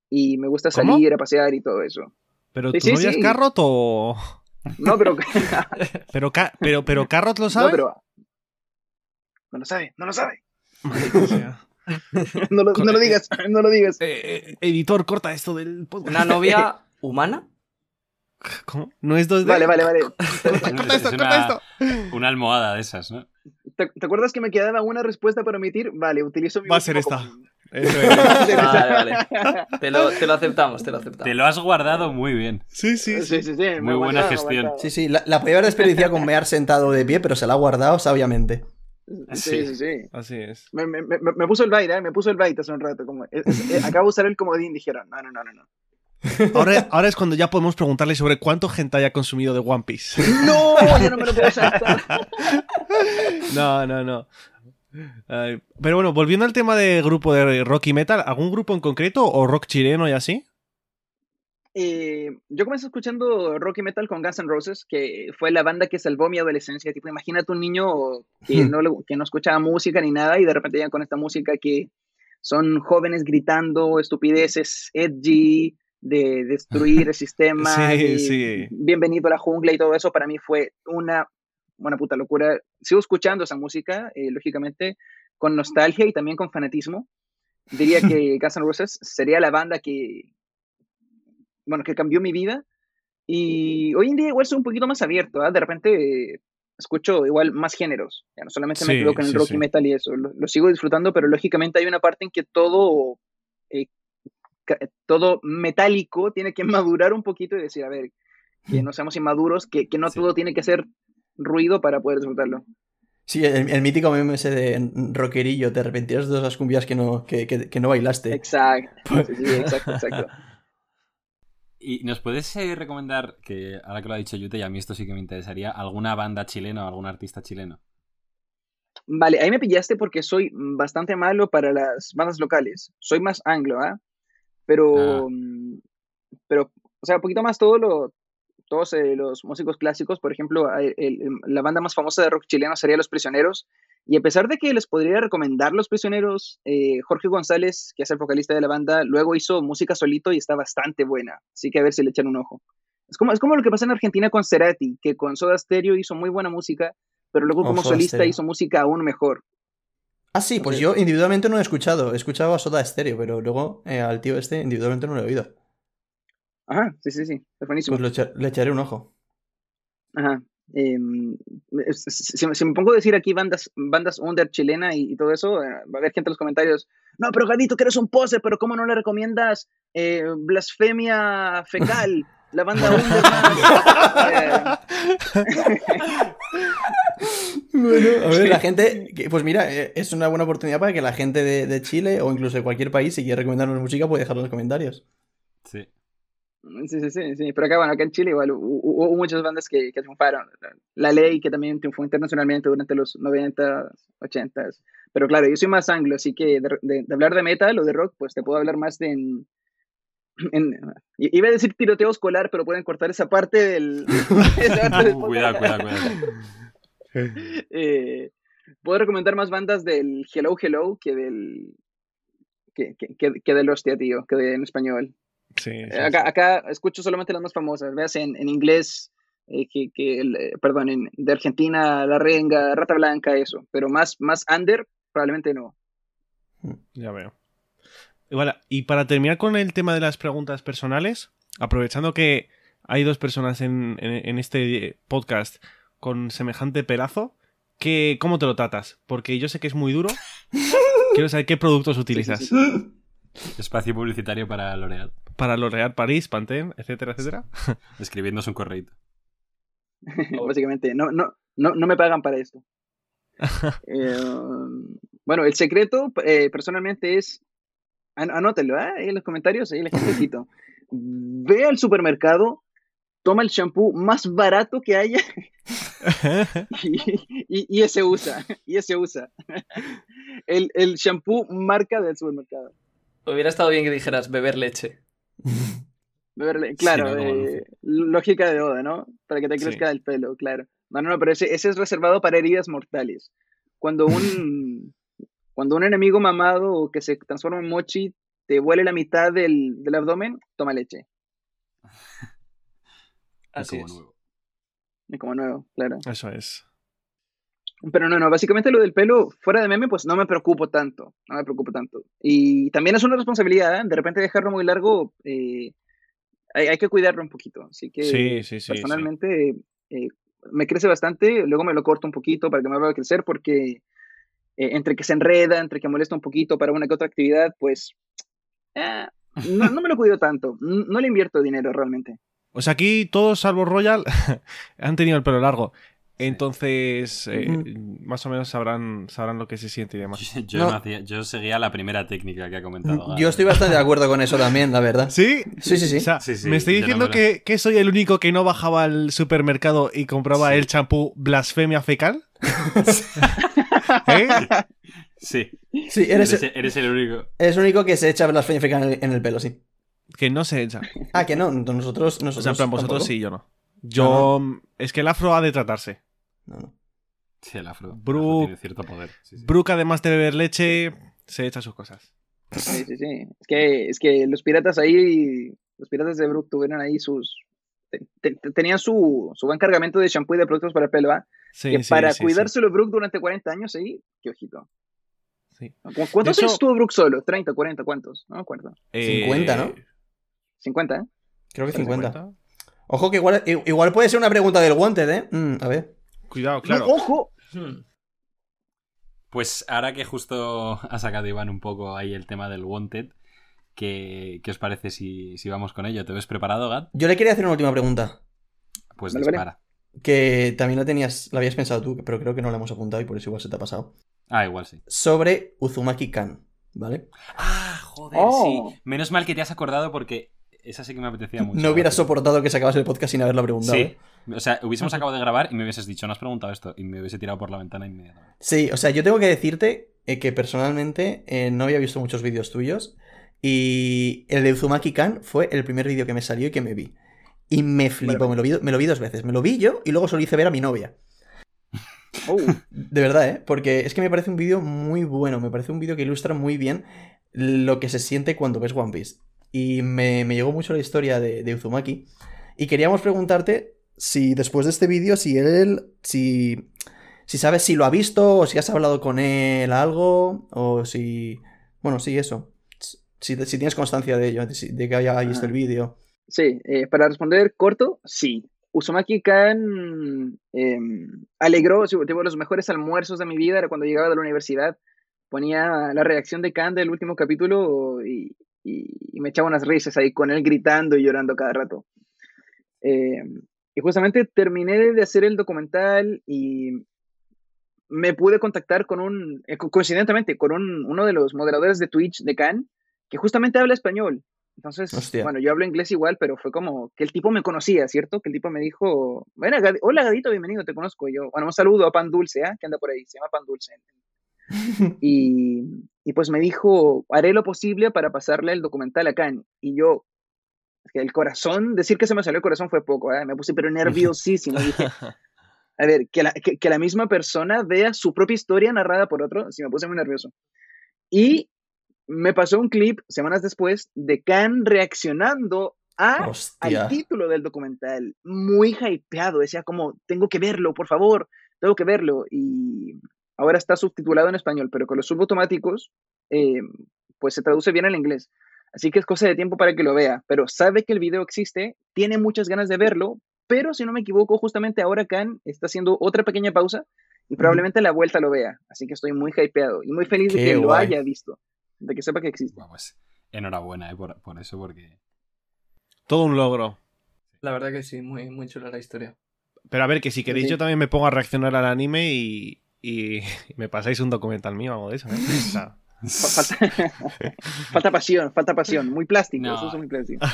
y me gusta salir ¿Cómo? a pasear y todo eso. ¿Pero sí, tu sí, novia sí. es Carrot o...? No, pero... pero, pero, pero Carrot lo sabe. No, pero... No lo sabe, no lo sabe. no, lo, no, lo, digas, no lo digas. Eh, eh, editor, corta esto del podcast. ¿Una novia humana? ¿Cómo? ¿No es 2D? Vale, vale, vale. corta esto, corta esto. Una almohada de esas, ¿no? ¿Te, ¿Te, acuerdas que me quedaba una respuesta para omitir? Vale, utilizo mi. Va a ser esta. Como... Eso es. vale, vale. Te lo, te lo, aceptamos, te lo aceptamos. Te lo has guardado muy bien. Sí, sí. Sí, sí, sí. Muy buena guardado, gestión. Sí, sí. La, la podía haber desperdiciado con mear sentado de pie, pero se la ha guardado sabiamente. Sí, sí, sí. Así es. Me, me, me, me puso el bait, ¿eh? Me puso el bait hace un rato. Como, es, es, acabo de usar el comodín. Dijeron, no, no, no, no. No. Ahora, ahora, es cuando ya podemos preguntarle sobre cuánto gente haya consumido de One Piece. ¡No! Yo no me lo puedo saltar. no, no, no. Uh, pero bueno, volviendo al tema de grupo de rock y metal, ¿algún grupo en concreto o rock chileno y así? Eh, yo comencé escuchando rock y metal con Guns N' Roses, que fue la banda que salvó mi adolescencia. Tipo, imagínate un niño que, no, le, que no escuchaba música ni nada y de repente ya con esta música que son jóvenes gritando estupideces, edgy, de destruir el sistema, sí, sí. bienvenido a la jungla y todo eso, para mí fue una, una puta locura. Sigo escuchando esa música, eh, lógicamente, con nostalgia y también con fanatismo. Diría que Guns N' Roses sería la banda que, bueno, que cambió mi vida. Y hoy en día igual soy un poquito más abierto, ¿eh? de repente eh, escucho igual más géneros, ya no solamente me quedo con el sí, rock sí. y metal y eso, lo, lo sigo disfrutando, pero lógicamente hay una parte en que todo eh, todo metálico tiene que madurar un poquito y decir, a ver, que no seamos inmaduros, que, que no Sí. todo tiene que hacer ruido para poder disfrutarlo. Sí, el, el mítico meme ese de rockerillo, te arrepentirás de todas las cumbias que no, que, que, que no bailaste. Exacto, sí, sí, exacto, exacto. ¿Y nos puedes eh, recomendar, que ahora que lo ha dicho Yute, y a mí esto sí que me interesaría, alguna banda chilena o algún artista chileno? Vale, ahí me pillaste porque soy bastante malo para las bandas locales. Soy más anglo, ¿ah? Pero, Ah. mm, pero, o sea, un poquito más todo lo, todos eh, los músicos clásicos, por ejemplo, el- el- la banda más famosa de rock chileno sería Los Prisioneros. Y a pesar de que les podría recomendar Los Prisioneros, eh, Jorge González, que es el vocalista de la banda, luego hizo música solito y está bastante buena. Así que a ver si le echan un ojo. Es como, es como lo que pasa en Argentina con Cerati, que con Soda Stereo hizo muy buena música, pero luego como solista Stereo. hizo música aún mejor. Ah, sí, pues yo individualmente no he escuchado. He escuchado a Soda Stereo, pero luego eh, al tío este individualmente no lo he oído. Ajá, sí, sí, sí, es buenísimo. Pues le, echa- le echaré un ojo. Ajá. Eh, si, me pongo a decir aquí bandas, bandas under chilena y, y todo eso, eh, va a haber gente en los comentarios. No, pero Gadito, que eres un pose, pero ¿cómo no le recomiendas eh, Blasfemia Fecal? La banda. Bueno, a ver, la gente, que- pues mira, eh, es una buena oportunidad para que la gente de, de Chile o incluso de cualquier país, si quiere recomendarnos música, puede dejarlo en los comentarios. Sí. Sí, sí, sí, sí. Pero acá, bueno, acá en Chile igual hu- hu- hubo, muchas bandas que, que triunfaron. La Ley, que también triunfó internacionalmente durante los 90, 80. Pero claro, yo soy más anglo, así que de, de- de hablar de metal o de rock, pues te puedo hablar más de en, en- Iba a decir tiroteo escolar, pero pueden cortar esa parte del... esa parte del Uh, cuidado, cuidado, cuidado. Eh, puedo recomendar más bandas del Hello Hello que del... Que, que, que, que del hostia, tío, que de, en español. Sí, sí, Eh, Acá, acá escucho solamente las más famosas, veas en, en inglés, eh, que, que el, eh, perdón, en, de Argentina, La Renga, Rata Blanca, eso, pero más, más under, probablemente no. Ya veo. Y Vale, y para terminar con el tema de las preguntas personales, aprovechando que hay dos personas en, en- en este podcast con semejante pelazo, ¿qué, ¿cómo te lo tratas? Porque yo sé que es muy duro. Quiero saber qué productos utilizas Espacio publicitario para L'Oreal. para L'Oréal París, Pantene, etcétera, etcétera. Escribiéndose un correito. Básicamente, no, no, no, no me pagan para esto. Eh, bueno, el secreto eh, personalmente es, an- anótelo, ¿eh? ahí en los comentarios, ahí la gente quito. Ve al supermercado toma el shampoo más barato que haya y, y- y ese usa, y ese usa. El, el shampoo marca del supermercado. Hubiera estado bien que dijeras beber leche. Beberle- claro, ¿no? Como eh, lógica de Oda, ¿no? Para que te Sí. crezca el pelo, claro. No, no, no, pero ese, ese es reservado para heridas mortales. Cuando un, cuando un enemigo mamado que se transforma en mochi te vuele la mitad del, del abdomen, toma leche. Así como es. nuevo. Y como nuevo, claro. Eso es. Pero no, no, básicamente lo del pelo, fuera de meme, pues no me preocupo tanto, no me preocupo tanto. Y también es una responsabilidad, ¿eh? De repente dejarlo muy largo, eh, hay, hay que cuidarlo un poquito. Así que Sí, sí, sí, personalmente eh, me crece bastante, luego me lo corto un poquito para que me vuelva a crecer porque eh, entre que se enreda, entre que molesta un poquito para una que otra actividad, pues eh, no, no me lo cuido tanto, no le invierto dinero realmente. O sea, aquí todos, salvo Royal, han tenido el pelo largo. Entonces, eh, Ujú. más o menos sabrán, sabrán lo que se siente y demás. Yo, No. hacía- yo seguía la primera técnica que ha comentado. Yo estoy bastante de acuerdo con eso también, la verdad. ¿Sí? Sí, sí, sí. O sea, Sí, sí, me estoy no diciendo me lo- que, que soy el único que no bajaba al supermercado y compraba Sí. el champú blasfemia fecal. ¿Eh? Sí, Sí, eres, eres, eres el único. eres el único que se echa blasfemia fecal en el, en el pelo, sí. Que no se echa. Ah, que no, nosotros, nosotros O sea, en plan, vosotros tampoco. sí, yo no. Yo. Es que el afro ha de tratarse. No, no. Sí, el afro, afro tiene cierto poder. sí, sí. Brooke, además de beber leche, se echa sus cosas. Sí, sí, sí. Es que, es que los piratas ahí, los piratas de Brook tuvieron ahí sus... te- te- tenían su, su buen cargamento de shampoo y de productos para el pelo, ¿ah? Sí, que sí, para sí, sí. cuidárselo Brook durante 40 años ahí, qué ojito. Sí. ¿Cu- ¿Cuántos hecho- años estuvo Brook solo? ¿30, 40, cuántos? No me acuerdo. Eh, 50, ¿no? 50, ¿eh? Creo que 50. 50. Ojo que igual, igual puede ser una pregunta del Wanted, ¿eh? Mm, a ver. Cuidado, claro. No, ¡Ojo! Hmm. Pues ahora que justo ha sacado Iván un poco ahí el tema del Wanted, ¿qué, qué os parece si, si vamos con ello? ¿Te ves preparado, Gat? Yo le quería hacer una última pregunta. Pues Vale, vale. dispara. Que también la tenías, la habías pensado tú, pero creo que no la hemos apuntado y por eso igual se te ha pasado. Ah, igual sí. Sobre Uzumaki Kan, ¿vale? Ah, joder, Oh. sí. Menos mal que te has acordado porque esa sí que me apetecía mucho. No hubiera soportado que se acabase el podcast sin haberlo preguntado. Sí. ¿eh? O sea, hubiésemos acabado de grabar y me hubieses dicho, no has preguntado esto, y me hubiese tirado por la ventana inmediatamente. Sí, o sea, yo tengo que decirte eh, que personalmente eh, no había visto muchos vídeos tuyos y el de Uzumaki Kan fue el primer vídeo que me salió y que me vi. Y me flipó, me lo, vi, me lo vi dos veces. Me lo vi yo y luego se lo hice ver a mi novia. Oh, De verdad, ¿eh? Porque es que me parece un vídeo muy bueno, me parece un vídeo que ilustra muy bien lo que se siente cuando ves One Piece. Y me, me llegó mucho la historia de, de Uzumaki. Y queríamos preguntarte si después de este vídeo, si él, si, si sabes si lo ha visto o si has hablado con él algo, o si... Bueno, sí, eso. Si, si tienes constancia de ello, de, de que haya visto el vídeo. sí, eh, para responder corto, sí. Uzumaki Kan em, alegró, tuvo los mejores almuerzos de mi vida, era cuando llegaba de la universidad, ponía la reacción de Kan del último capítulo y, y- y me echaba unas risas ahí con él gritando y llorando cada rato. Em, y justamente terminé de hacer el documental y me pude contactar con un, eh, co- coincidentemente, con un- uno de los moderadores de Twitch de Can, que justamente habla español. Entonces, Hostia. bueno, yo hablo inglés igual, pero fue como que el tipo me conocía, ¿cierto? Que el tipo me dijo, bueno, Gad- hola Gadito, bienvenido, te conozco. Y yo, bueno, un saludo a Pan Dulce, ¿ah? Que anda por ahí, se llama Pan Dulce. Y, y pues me dijo, haré lo posible para pasarle el documental a Can. Y yo, el corazón, decir que se me salió el corazón fue poco, ¿eh? Me puse pero nerviosísimo. Dije, a ver, que la, que, que la misma persona vea su propia historia narrada por otro, sí me puse muy nervioso. Y me pasó un clip semanas después de Khan reaccionando a, al título del documental, muy hypeado, decía como, tengo que verlo, por favor, tengo que verlo. Y ahora está subtitulado en español, pero con los subautomáticos, eh, pues se traduce bien al inglés. Así que es cosa de tiempo para que lo vea, pero sabe que el video existe, tiene muchas ganas de verlo, pero si no me equivoco, justamente ahora Khan está haciendo otra pequeña pausa y probablemente a la vuelta lo vea. Así que estoy muy hypeado y muy feliz de que lo haya visto, de que sepa que existe. Bueno, pues enhorabuena eh, por, por eso, porque Todo un logro. La verdad que sí, muy, muy chula la historia. Pero a ver, que si queréis Sí. yo también me pongo a reaccionar al anime y, y, y me pasáis un documental mío o algo de eso. ¿eh? O sea, Fa- Falta, falta pasión, falta pasión, muy plástico, No. eso es muy plástico.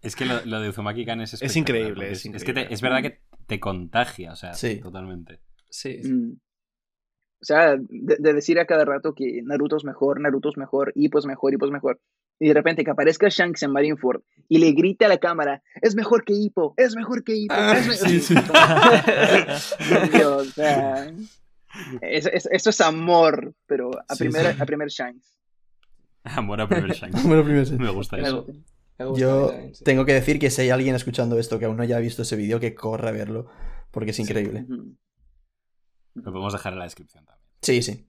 Es que lo, lo de Uzumaki-kan es Es espectacular, increíble, es Es, que te- es verdad que te contagia, o sea, Sí. totalmente. Sí. Mm. O sea, de, de decir a cada rato que Naruto es mejor, Naruto es mejor, Hippo es mejor, Hippo es mejor. Y de repente que aparezca Shanks en Marineford y le grita a la cámara, es mejor que Hippo, es mejor que Hippo. Ah, es me-". sí, sí. Dios, o sea, eso, eso- eso es amor, pero a, Sí, primer, sí. a primer Shanks. Amor a primer Shanks. Bueno, primero sí. Me gusta eso. gu- me gusta Yo a también, tengo que decir que si hay alguien escuchando esto que aún no haya visto ese vídeo, que corra a verlo, porque es increíble. Lo podemos dejar en la descripción también. Sí, sí.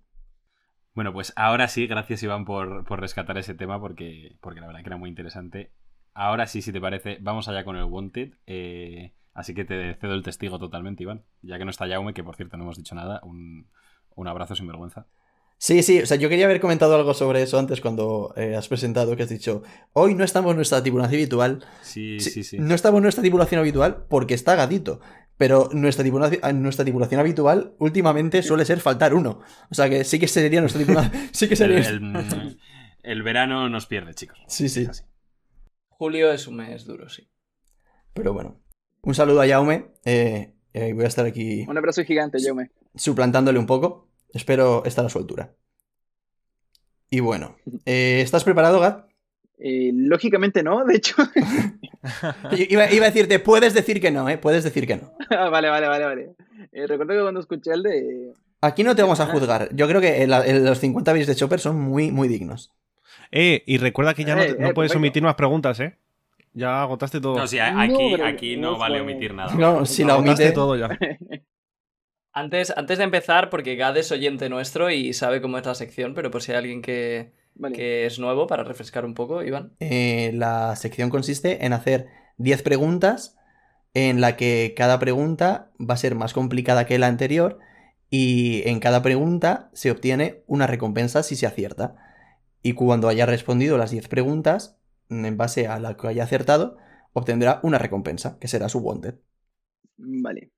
Bueno, pues ahora sí, gracias Iván por, por rescatar ese tema porque, porque la verdad que era muy interesante. Ahora sí, si te parece, vamos allá con el Wanted. eh, así que te cedo el testigo totalmente, Iván. Ya que no está Jaume, que por cierto no hemos dicho nada, un, un abrazo sin vergüenza. Sí, sí, o sea, yo quería haber comentado algo sobre eso antes cuando eh, has presentado, que has dicho, hoy no estamos en nuestra tripulación habitual. Sí, Sí, sí. No estamos en nuestra tripulación habitual porque está Gadito. Pero nuestra tripulación, nuestra tripulación habitual últimamente suele ser faltar uno. O sea que sí que sería nuestra tripulación. Sí que sería. el- el verano nos pierde, chicos. Sí, sí. Es así. Julio es un mes duro, sí. Pero bueno. Un saludo a Jaume. eh, eh, voy a estar aquí Un abrazo gigante, Yome. suplantándole un poco. Espero estar a su altura. Y bueno. eh, ¿Estás preparado, Gat? Eh, lógicamente no, de hecho. Iba, iba a decirte, puedes decir que no, ¿eh? Puedes decir que no. Ah, vale, vale, vale, vale. Eh, recuerdo que cuando escuché el de. Aquí no te vamos a juzgar. Yo creo que el- el- los 50 bits de Chopper son muy, muy dignos. Eh, y recuerda que ya no, Eh, no eh, puedes perfecto. omitir más preguntas, ¿eh? Ya agotaste todo. No, sí, No, aquí, no no vale omitir nada. No, si la agotaste omite. todo ya. Antes, antes de empezar, porque Gad es oyente nuestro y sabe cómo es la sección, pero por si hay alguien que, Vale. que es nuevo, para refrescar un poco, Iván. Eh, la sección consiste en hacer 10 preguntas en la que cada pregunta va a ser más complicada que la anterior y en cada pregunta se obtiene una recompensa si se acierta. Y cuando haya respondido las 10 preguntas, en base a la que haya acertado, obtendrá una recompensa, que será su wanted. Vale.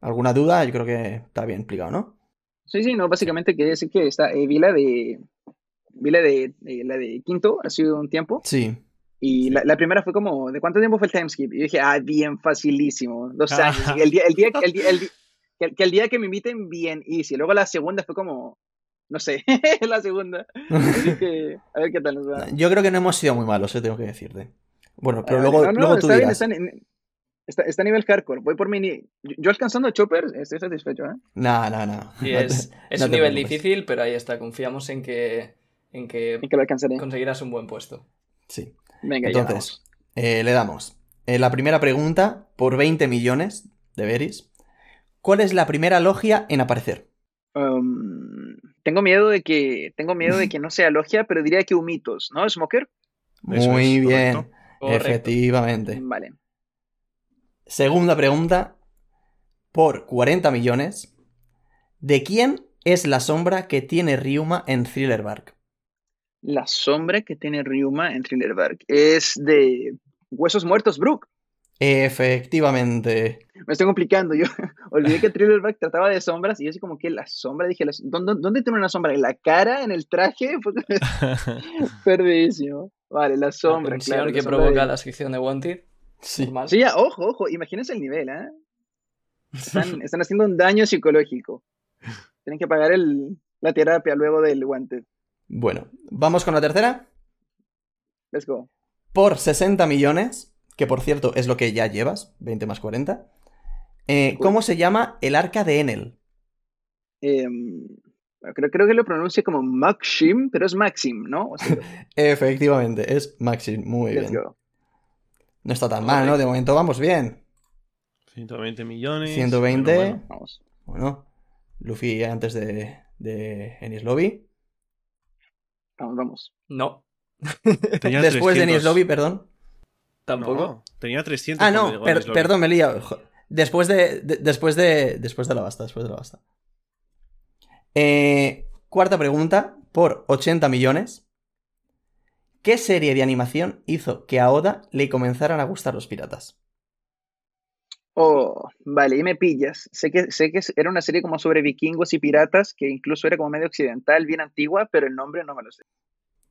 ¿Alguna duda? Yo creo que está bien explicado, ¿no? Sí, sí, no, básicamente quería decir que esta, eh, vi la de. Vi la de, eh, la de Quinto hace un tiempo. Sí. Y la, la primera fue como, ¿de cuánto tiempo fue el timeskip? Y yo dije, ah, bien facilísimo, dos Ah. años. Y el día, el día, el día, el día- que, el- que el día que me inviten, bien easy. Luego la segunda fue como, no sé, la segunda. Así que, a ver qué tal nos va. Yo creo que no hemos sido muy malos, eh, tengo que decirte. Bueno, pero Ah, luego, no, no, luego tú está bien, dirás. está, en- está, está a nivel hardcore. Voy por mi. ni- Yo, yo alcanzando a Chopper, estoy satisfecho, ¿eh? No, no, no. Y No te- es, es un nivel preocupes. difícil, pero ahí está. Confiamos en que, en que Y que lo alcanzaré. conseguirás un buen puesto. Sí. Venga, ya Entonces, eh, le damos. Eh, la primera pregunta, por 20 millones de Beris. ¿Cuál es la primera logia en aparecer? Um, tengo miedo de que. Tengo miedo de que no sea logia, pero diría que humitos, ¿no? ¿Smoker? Muy es, bien. correcto. Correcto. Efectivamente. Vale. Segunda pregunta, por 40 millones. ¿De quién es la sombra que tiene Ryuma en Thriller Bark? La sombra que tiene Ryuma en Thriller Bark es de Huesos Muertos, Brook. Efectivamente. Me estoy complicando. Yo olvidé que Thriller Bark trataba de sombras y yo así como que la sombra, dije, ¿dónde, dónde tiene una sombra? ¿En la cara? ¿En el traje? Perdidísimo. Vale, la La sombra, tensión claro. la que sombra provoca de- la sección de Wanted. Sí. normal. Sí, ya, ojo, ojo, imagínense el nivel, ¿eh? Están, están haciendo un daño psicológico. Tienen que pagar el, la terapia luego del guante. Bueno, vamos con la tercera. Let's go. Por 60 millones, que por cierto es lo que ya llevas, 20 más 40. eh, Cool. ¿Cómo se llama el arca de Enel? Em, creo, creo que lo pronuncia como Maxim, pero es Maxim, ¿no? O sea, Efectivamente, es Maxim. Muy let's bien. go. No está tan mal, ¿no? De momento vamos bien. 120 millones. 120. Bueno, bueno. Vamos. Bueno, Luffy antes de, de Enies Lobby. Vamos, vamos. No, Tenía Después de 300. Enies Lobby, perdón. tampoco. No, tenía 300. Ah, no, per- perdón, me he liado. Jo- Después de, de- después de. Después de la basta, después de la basta. Eh, cuarta pregunta, por 80 millones. ¿Qué serie de animación hizo que a Oda le comenzaran a gustar los piratas? Oh, vale, y me pillas. Sé que, sé que era una serie como sobre vikingos y piratas, que incluso era como medio occidental, bien antigua, pero el nombre no me lo sé.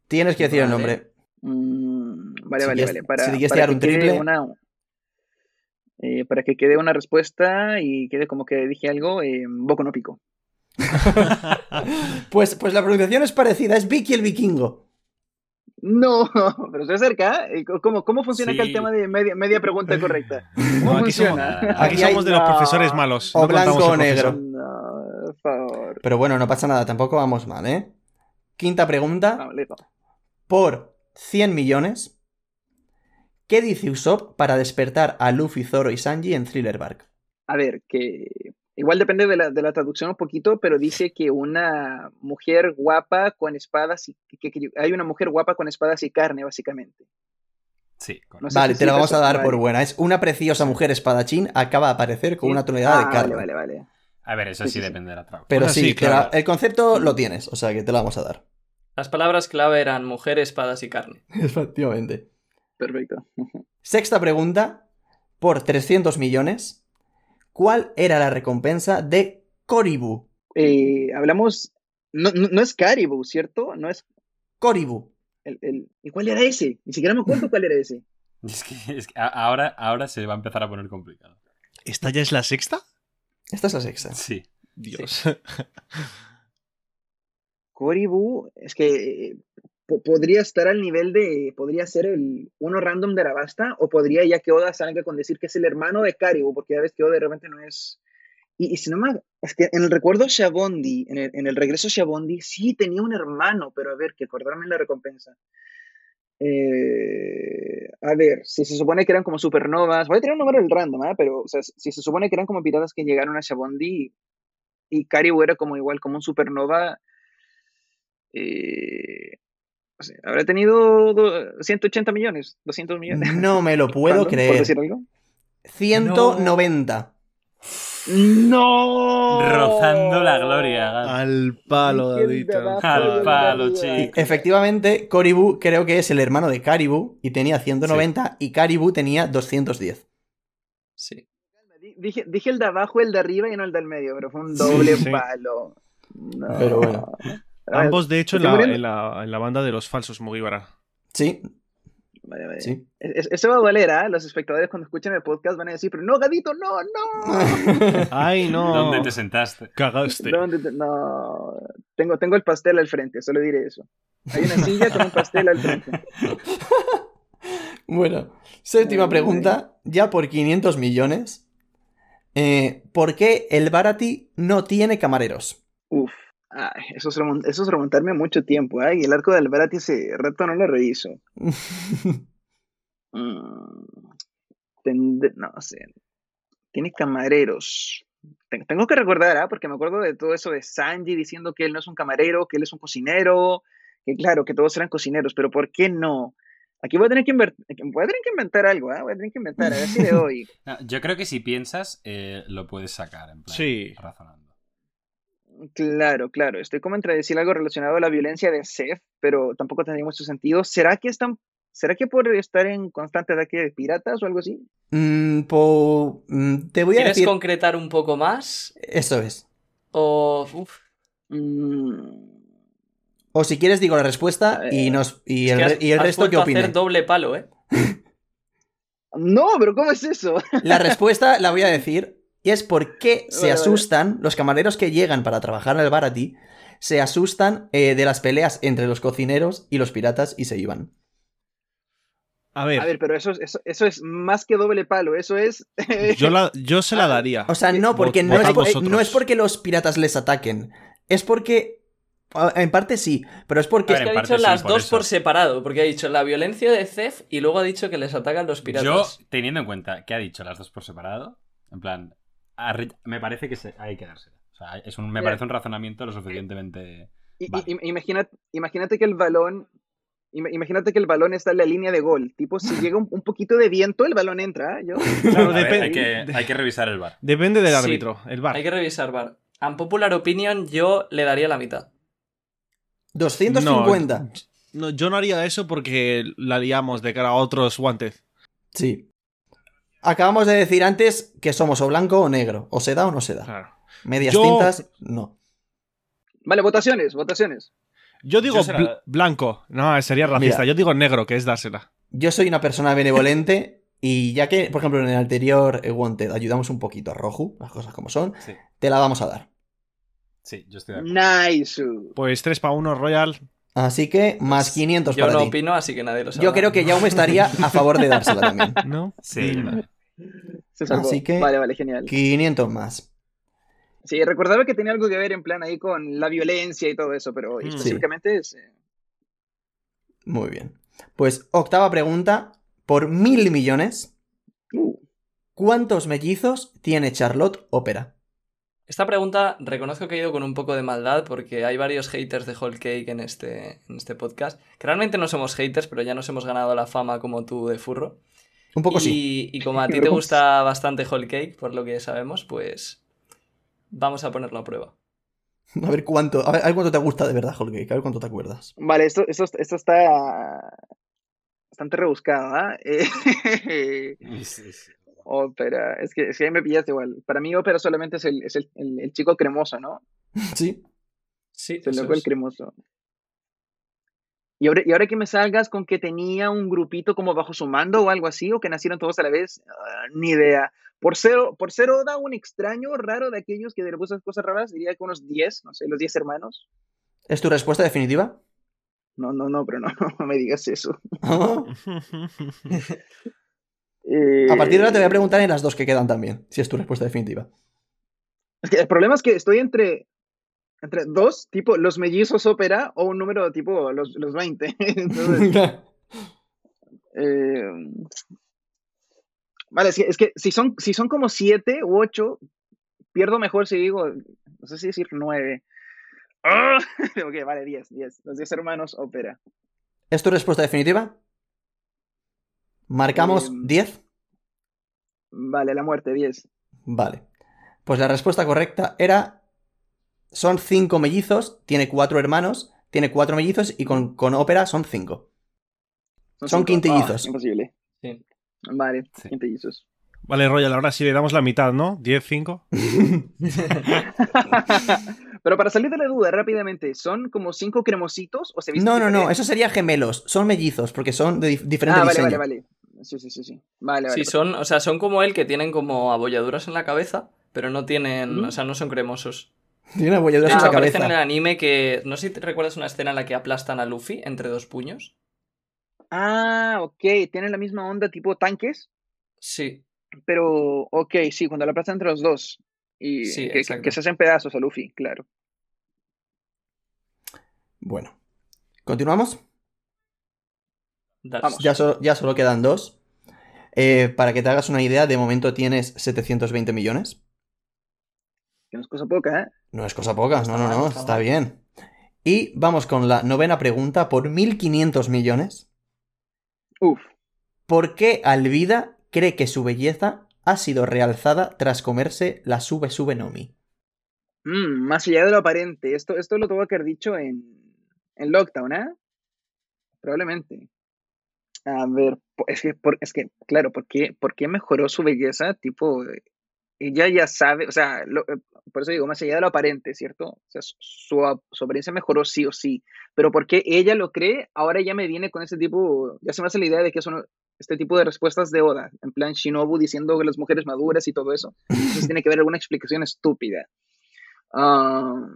Tienes que decir el nombre. Mm, vale, Si vale, quieres- vale. Para, si para que un triple. una, eh, para que quede una respuesta y quede como que dije algo, eh, Boku no Pico. Pues, pues la pronunciación es parecida, es Vicky el vikingo. No, pero estoy cerca. ¿eh? ¿Cómo, cómo funciona acá el tema de media, media pregunta correcta? No, ¿Cómo aquí somos, funciona? aquí Aquí somos de los profesores malos. O no blanco o negro. No, por favor. Pero bueno, no pasa nada, tampoco vamos mal, ¿eh? Quinta pregunta. Por 100 millones, ¿qué dice Usopp para despertar a Luffy, Zoro y Sanji en Thriller Bark? A ver, que igual depende de la, de la traducción un poquito, pero dice que una mujer guapa con espadas y que, que hay una mujer guapa con espadas y carne, básicamente. Sí, con- No sé Vale, si te la vamos a dar vale. por buena. Es una preciosa mujer espadachín, acaba de aparecer con Sí. una tonelada Ah, de carne. Vale, vale, vale. A ver, eso Sí, sí, sí, sí. depende de la traducción. Pero Bueno, sí, sí, te la- claro. el concepto lo tienes, o sea que te la vamos a dar. Las palabras clave eran mujer, espadas y carne. Efectivamente. Perfecto. Sexta pregunta. Por 300 millones, ¿cuál era la recompensa de Koribu? Eh, hablamos. No, no, no es Caribou, ¿cierto? No es. Koribu. El, el- ¿Y cuál era ese? Ni siquiera me acuerdo cuál era ese. Es que, es que a- ahora, ahora se va a empezar a poner complicado. ¿Esta ya es la sexta? Esta es la sexta. Sí. Dios. Koribu, es que eh, po- podría estar al nivel de. Podría ser el uno random de Arabasta, o podría ya que Oda salga con decir que es el hermano de Caribou, porque ya ves que Oda de repente no es. Y, y si no me. Es que en el recuerdo Shabondi, en el, en el regreso Shabondi, sí tenía un hermano, pero a ver, que acordarme la recompensa. Eh, a ver, si se supone que eran como supernovas, voy a tener un número del random, ¿ah? pero o sea, si se supone que eran como piratas que llegaron a Shabondi y Caribou era como igual como un supernova, eh, habrá tenido do- 180 millones, 200 millones. No me lo puedo Random, ¿Por creer. decir algo? 190. ¡No! Rozando la gloria. Gal. Al palo, Dadito. Al palo, chico. Efectivamente, Koribu creo que es el hermano de Karibu y tenía 190 y Karibu tenía 210. Sí. Di- Dije, dije el de abajo, el de arriba y no el del medio, pero fue un doble sí. palo. No. Pero bueno. Ambos, de hecho, en la, en, la, en la banda de los falsos Mugiwara. Sí, Vale, vale. sí. Es- es- Eso va a doler, ¿ah? Los espectadores cuando escuchen el podcast van a decir, pero no, Gadito, no, no. ¡Ay, no! ¿Dónde te sentaste? Cagaste. ¿Dónde te- No, tengo, tengo el pastel al frente, solo diré eso. Hay una silla con un pastel al frente. Bueno, séptima pregunta, ya por 500 millones. Eh, ¿Por qué el Barati no tiene camareros? Uf, ay, eso, es eso es remontarme mucho tiempo, ¿ah? Y el arco del Barati ese rato no lo reviso. Mm, tende- no sé. Tiene camareros. Ten- Tengo que recordar, ¿ah? Porque me acuerdo de todo eso de Sanji diciendo que él no es un camarero, que él es un cocinero, que claro, que todos eran cocineros, pero ¿por qué no? Aquí voy a tener que, inver- voy a tener que inventar algo, ¿ah? Voy a tener que inventar, a ver si de hoy. No, yo creo que si piensas, eh, lo puedes sacar, en plan, Sí. razonando. Claro, claro. Estoy como entre decir algo relacionado a la violencia de Seth, pero tampoco tendría mucho sentido. ¿Será que están, será que por estar en constante ataque de piratas o algo así? Mm, po- mm, te voy a ¿Quieres decir... concretar un poco más? Eso es. O. uf, Mm, O si quieres digo la respuesta y, nos, y es el, que re- has- y el has resto a opine. hacer doble palo, ¿eh? No, pero ¿cómo es eso? La respuesta la voy a decir y es por qué se Vale, vale. asustan los camareros que llegan para trabajar en el Barati, se asustan eh, de las peleas entre los cocineros y los piratas y se iban. A ver, A ver, pero eso, es- eso, eso es más que doble palo, eso es... yo, la, yo se la Ah, daría. O sea, no, porque no es, por- vosotros. no es porque los piratas les ataquen, es porque... ah, En parte sí, pero es porque... A Es ver, que ha dicho sí, las por dos eso. por separado, porque ha dicho la violencia de Zef y luego ha dicho que les atacan los Yo, piratas. teniendo en cuenta que ha dicho las dos por separado, en plan, me parece que se- hay que dársela. O sea, es un, me parece un razonamiento lo suficientemente... Vale. imagina- imagínate que el balón... im- Imagínate que el balón está en la línea de gol. Tipo, si llega un, un poquito de viento, el balón entra. ¿ah? Yo, Claro, A ver, depende- hay, que, hay que revisar el bar. Depende del Sí. árbitro, el bar. Hay que revisar VAR. En popular opinion, yo le daría la mitad. 250. No, yo no haría eso porque la liamos de cara a otros guantes. Sí. Acabamos de decir antes que somos o blanco o negro, o se da o no se da. Claro. Medias Yo- tintas, no. Vale, votaciones, votaciones. Yo digo Yo será- bl- blanco. No, sería racista. Mira. Yo digo negro, que es dársela. Yo soy una persona benevolente y ya que, por ejemplo, en el anterior eh, Wanted ayudamos un poquito a Roju, las cosas como son, Sí, te la vamos a dar. sí, yo estoy de acuerdo. Nice. Pues 3 para 1 Royal. Así que más 500 Yo para no ti. opino, así que nadie lo sabe. Yo creo que Jaume estaría a favor de dársela también. ¿No? Sí, Mm. vale. Se salvó. Así que- Vale, vale, genial. 500 más. Sí, recordaba que tenía algo que ver en plan ahí con la violencia y todo eso, pero Mm. específicamente es... eh, Muy bien. Pues octava pregunta. Por mil millones, uh, ¿cuántos mellizos tiene Charlotte Ópera? Esta pregunta reconozco que he ido con un poco de maldad porque hay varios haters de Whole Cake en este, en este podcast. Que realmente no somos haters, pero ya nos hemos ganado la fama como tú de furro. Un poco y, sí. y como a ti te gusta bastante Whole Cake, por lo que sabemos, pues vamos a ponerlo a prueba. A ver cuánto, a ver, a ver cuánto te gusta de verdad, Holgate. A ver cuánto te acuerdas. Vale, esto, esto, esto está bastante rebuscado, ¿ah? Eh, Sí, sí. Ópera, es que, es que ahí me pillaste igual. Para mí ópera solamente es el, es el, el- el chico cremoso, ¿no? Sí. Sí, eso loco el cremoso. Y ahora, y ahora que me salgas con que tenía un grupito como bajo su mando o algo así, o que nacieron todos a la vez, ah, ni idea. Por ser, por ser Oda un extraño raro de aquellos que le gustan cosas raras, diría que unos 10, no sé, los 10 hermanos. ¿Es tu respuesta definitiva? No, no, no, pero no, no me digas eso. a Eh, partir de ahora te voy a preguntar en las dos que quedan también, si es tu respuesta definitiva. Es que el problema es que estoy entre, entre dos, tipo los mellizos ópera o un número tipo los, los 20. Entonces, eh, vale, es que, es que si, son, si son como 7 u 8, pierdo mejor si digo, no sé si decir 9. ok, vale, 10, 10. Los 10 hermanos ópera. ¿Es tu respuesta definitiva? ¿Marcamos Em. 10? Vale, la muerte, 10. Vale. Pues la respuesta correcta era. Son cinco mellizos, tiene cuatro hermanos, tiene cuatro mellizos y con, con ópera son cinco. Son cinco. quintillizos. Ah, imposible. Sí. Vale, Sí. quintillizos. Vale, Royal, ahora sí le damos la mitad, ¿no? 10, 5. Pero para salir de la duda rápidamente, ¿son como cinco cremositos o se No, no, no, eso sería gemelos. Son mellizos, porque son de dif- diferente Ah, vale, diseño. vale, vale. Sí, sí, sí, sí. Vale, vale. Sí, son, o sea, son como él que tienen como abolladuras en la cabeza, pero no tienen, Ujú. o sea, no son cremosos. Tiene abolladuras en la aparece en el cabeza. anime que. No sé si te recuerdas una escena en la que aplastan a Luffy entre dos puños. Ah, ok. Tienen la misma onda tipo tanques, Sí, pero ok, sí, cuando la aplastan entre los dos. Y Sí, que- que se hacen pedazos a Luffy, claro. Bueno. ¿Continuamos? Vamos. Ya, so- ya solo quedan dos. Eh, para que te hagas una idea, de momento tienes 720 millones. Que no es cosa poca, ¿eh? No es cosa poca, no, no, no, está, bien. Y vamos con la novena pregunta por 1500 millones. Uf. ¿Por qué Alvida cree que su belleza ha sido realzada tras comerse la sube sube Nomi? Mm, más allá de lo aparente. Esto, esto lo tuvo que haber dicho en, en Lockdown, ¿eh? Probablemente. A ver, es que, por- es que claro, ¿por qué, por qué mejoró su belleza? Tipo, eh, ella ya sabe, o sea, lo- eh, por eso digo, más allá de lo aparente, ¿cierto? O sea, su, su apariencia mejoró sí o sí, pero porque ella lo cree, ahora ya me viene con ese tipo, ya se me hace la idea de que son este tipo de respuestas de Oda, en plan Shinobu diciendo que las mujeres maduras y todo eso, entonces tiene que haber alguna explicación estúpida. Ah,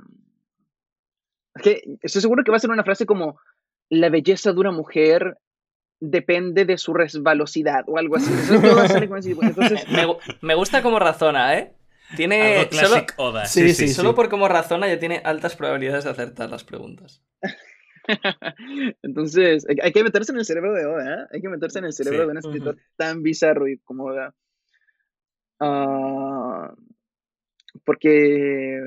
es que estoy seguro que va a ser una frase como la belleza de una mujer depende de su resbalosidad o algo así. Eso todo va a salir con ese tipo. Entonces, Me, gu- me gusta cómo razona, ¿eh? Tiene. Algo Solo, classic Oda. Sí, sí, solo por cómo razona ya tiene altas probabilidades de acertar las preguntas. entonces hay, que meterse en el cerebro de Oda, ¿eh? Hay que meterse en el cerebro Sí. de un escritor tan bizarro y como Oda. Ah, porque,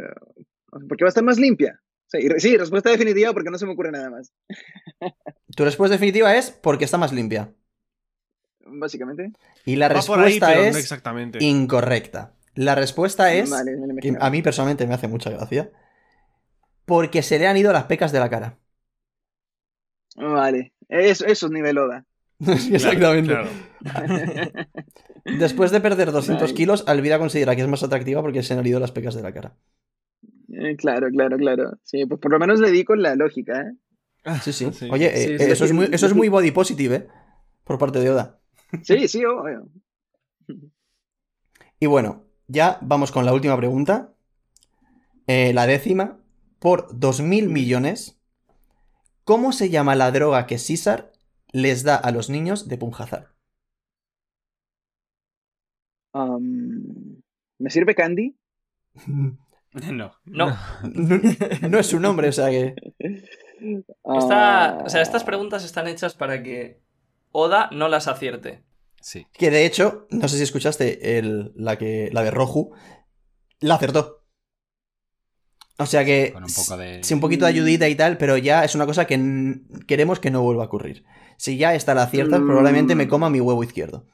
porque va a estar más limpia. Sí, y re- sí, respuesta definitiva porque no se me ocurre nada más, Tu respuesta definitiva es porque está más limpia. básicamente. Y la Va por ahí, respuesta es no exactamente. incorrecta. La respuesta es, Vale, me lo que a mí personalmente me hace mucha gracia, porque se le han ido las pecas de la cara. Vale, eso, eso es nivel Oda. Exactamente. Claro. Después de perder 200 Nice. kilos, Alvida considera que es más atractiva porque se le han ido las pecas de la cara. Eh, claro, claro, claro. Sí, pues por lo menos le di con la lógica, ¿eh? Sí, sí. Sí. Oye, eh, Sí, sí. Eso, es muy, eso es muy body positive, ¿eh? Por parte de Oda. Sí, sí, obvio. Y bueno, ya vamos con la última pregunta. Eh, la décima. Por 2.000 millones, ¿cómo se llama la droga que César les da a los niños de Punjazar? ¿Me sirve Candy? No. No. No, no es su nombre, o sea que... Esta- Ah, o sea, estas preguntas están hechas para que Oda no las acierte. Sí. Que de hecho, no sé si escuchaste el- la, que, la de Roju, la acertó. O sea que... Con un poco de. Sí, un poquito de ayudita y tal, pero ya es una cosa que queremos que no vuelva a ocurrir. Si ya está la aciertas, Mm. probablemente me coma mi huevo izquierdo.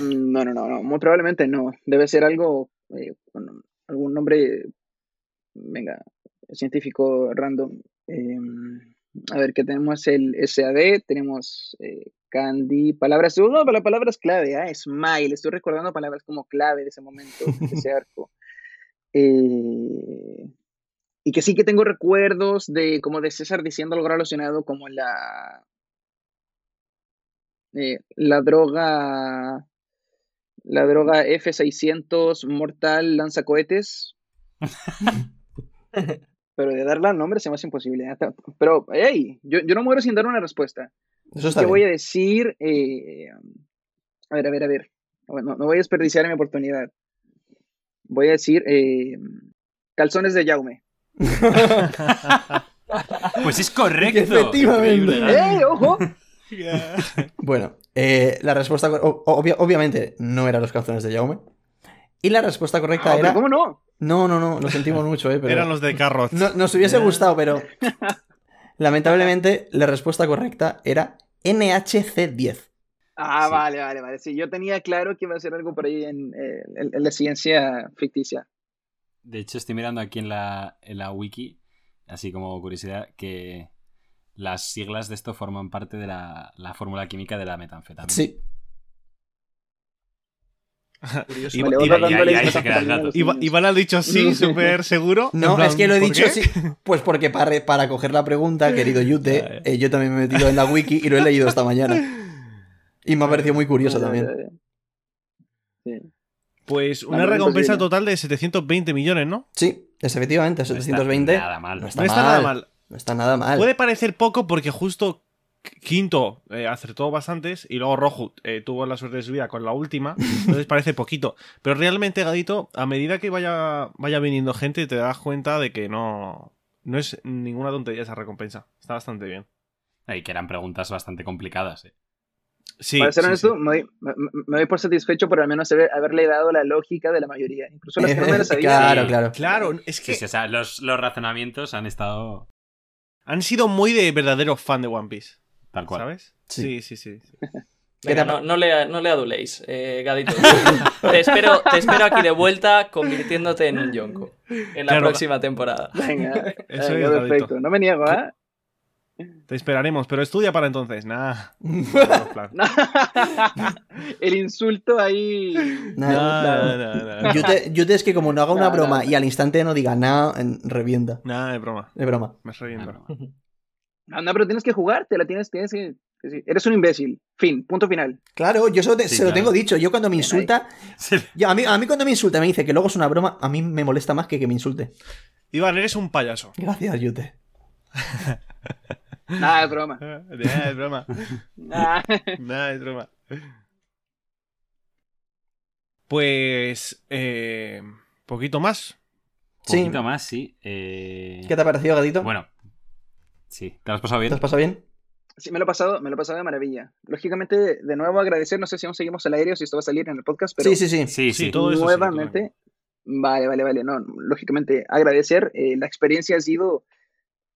Mm, No, no, no, no. Muy probablemente no. Debe ser algo eh, algún nombre, venga, científico random. Eh, a ver, que tenemos el SAD, tenemos eh, Candy, palabras, palabras clave, ah, Smile. Estoy recordando palabras como clave de ese momento, de ese arco. Eh, y que sí que tengo recuerdos de como de César diciendo algo relacionado como la eh, la droga la droga F600 mortal lanzacohetes. Pero de darle al nombre se me hace imposible. Pero, hey, yo, yo no muero sin dar una respuesta. Eso está ¿Qué voy a bien. decir? Eh, a ver, a ver, a ver. No, no voy a desperdiciar mi oportunidad. Voy a decir eh, calzones de Jaume. Pues es correcto. Efectivamente. ¡Eh, ojo! Bueno, eh, la respuesta... cor- o- obvia- obviamente no eran los calzones de Jaume. Y la respuesta correcta Ah, era... ¿Cómo no? No, no, no, lo sentimos mucho, eh, pero... Eran los de Carrot. No- nos hubiese gustado, pero... Lamentablemente, la respuesta correcta era NHC10. Ah, Sí. vale, vale, vale. Sí, yo tenía claro que iba a ser algo por ahí en, eh, en- en la ciencia ficticia. De hecho, estoy mirando aquí en la, en la wiki, así como curiosidad, que las siglas de esto forman parte de la, la fórmula química de la metanfetamina. Sí. Y- Y- Vale, y- y- ahí se queda ha dicho sí, súper seguro. No, plan, es que lo he ¿por dicho qué? sí. Pues porque para, para coger la pregunta, querido Yute, eh, yo también me he metido en la wiki y lo he leído esta mañana. Y me ha parecido muy curioso también. Sí. Pues una Vale, recompensa imposible. total de 720 millones, ¿no? Sí, es efectivamente, No está 720. nada mal. No está, no está mal, nada mal. No está nada mal. Puede parecer poco porque justo Quinto eh, acertó bastantes y luego Rojo eh, tuvo la suerte de su vida con la última. Entonces parece poquito. Pero realmente, Gadito, a medida que vaya, vaya viniendo gente, te das cuenta de que no, no es ninguna tontería esa recompensa. Está bastante bien. Y que eran preguntas bastante complicadas. eh. Sí, Para ser sí, honesto, sí. Me, doy, me- me doy por satisfecho por al menos haber- haberle dado la lógica de la mayoría. Incluso las que no me las sabía. claro, claro. Claro, es Sí, que sí, o sea, los, los razonamientos han estado han sido muy de verdadero fan de One Piece. tal cual. ¿Sabes? Sí. Sí, sí, sí. sí. ¿Qué Venga, no, no le, no le aduléis, eh, Gadito. te, espero, te espero aquí de vuelta convirtiéndote en un yonko en la Claro. próxima temporada. Venga, Eso venga, es, perfecto. Gadito. No me niego, ¿ah? Te esperaremos, pero estudia para entonces. Nah. no, plan. El insulto ahí. Nada. No, no, no, no. Yute, es que como no haga una broma y al instante no diga nada, en- revienta. Nada de broma. Es broma. Me riendo. No, no, pero tienes que jugarte, la tienes, tienes que. Eres un imbécil. Fin, punto final. Claro, yo eso te- Sí, se lo tengo dicho. Yo cuando me insulta. Yo- a, mí, a mí cuando me insulta me dice que luego es una broma, a mí me molesta más que que me insulte. Iván, eres un payaso. Gracias, Yute. Nada, es broma. Nada de broma. Nah. Nada de broma. Pues. Eh, poquito más. Sí. poquito más, sí. Eh, ¿Qué te ha parecido, Gatito? Bueno. Sí, ¿te lo has pasado ¿Te bien? has pasado bien? Sí, me lo he pasado, me lo he pasado de maravilla. Lógicamente, de nuevo agradecer, no sé si aún seguimos al aire o si esto va a salir en el podcast, pero Sí, sí, sí. Sí, sí. Sí, todo eso sí, nuevamente, vale, vale, vale, no, lógicamente agradecer, eh, la experiencia ha sido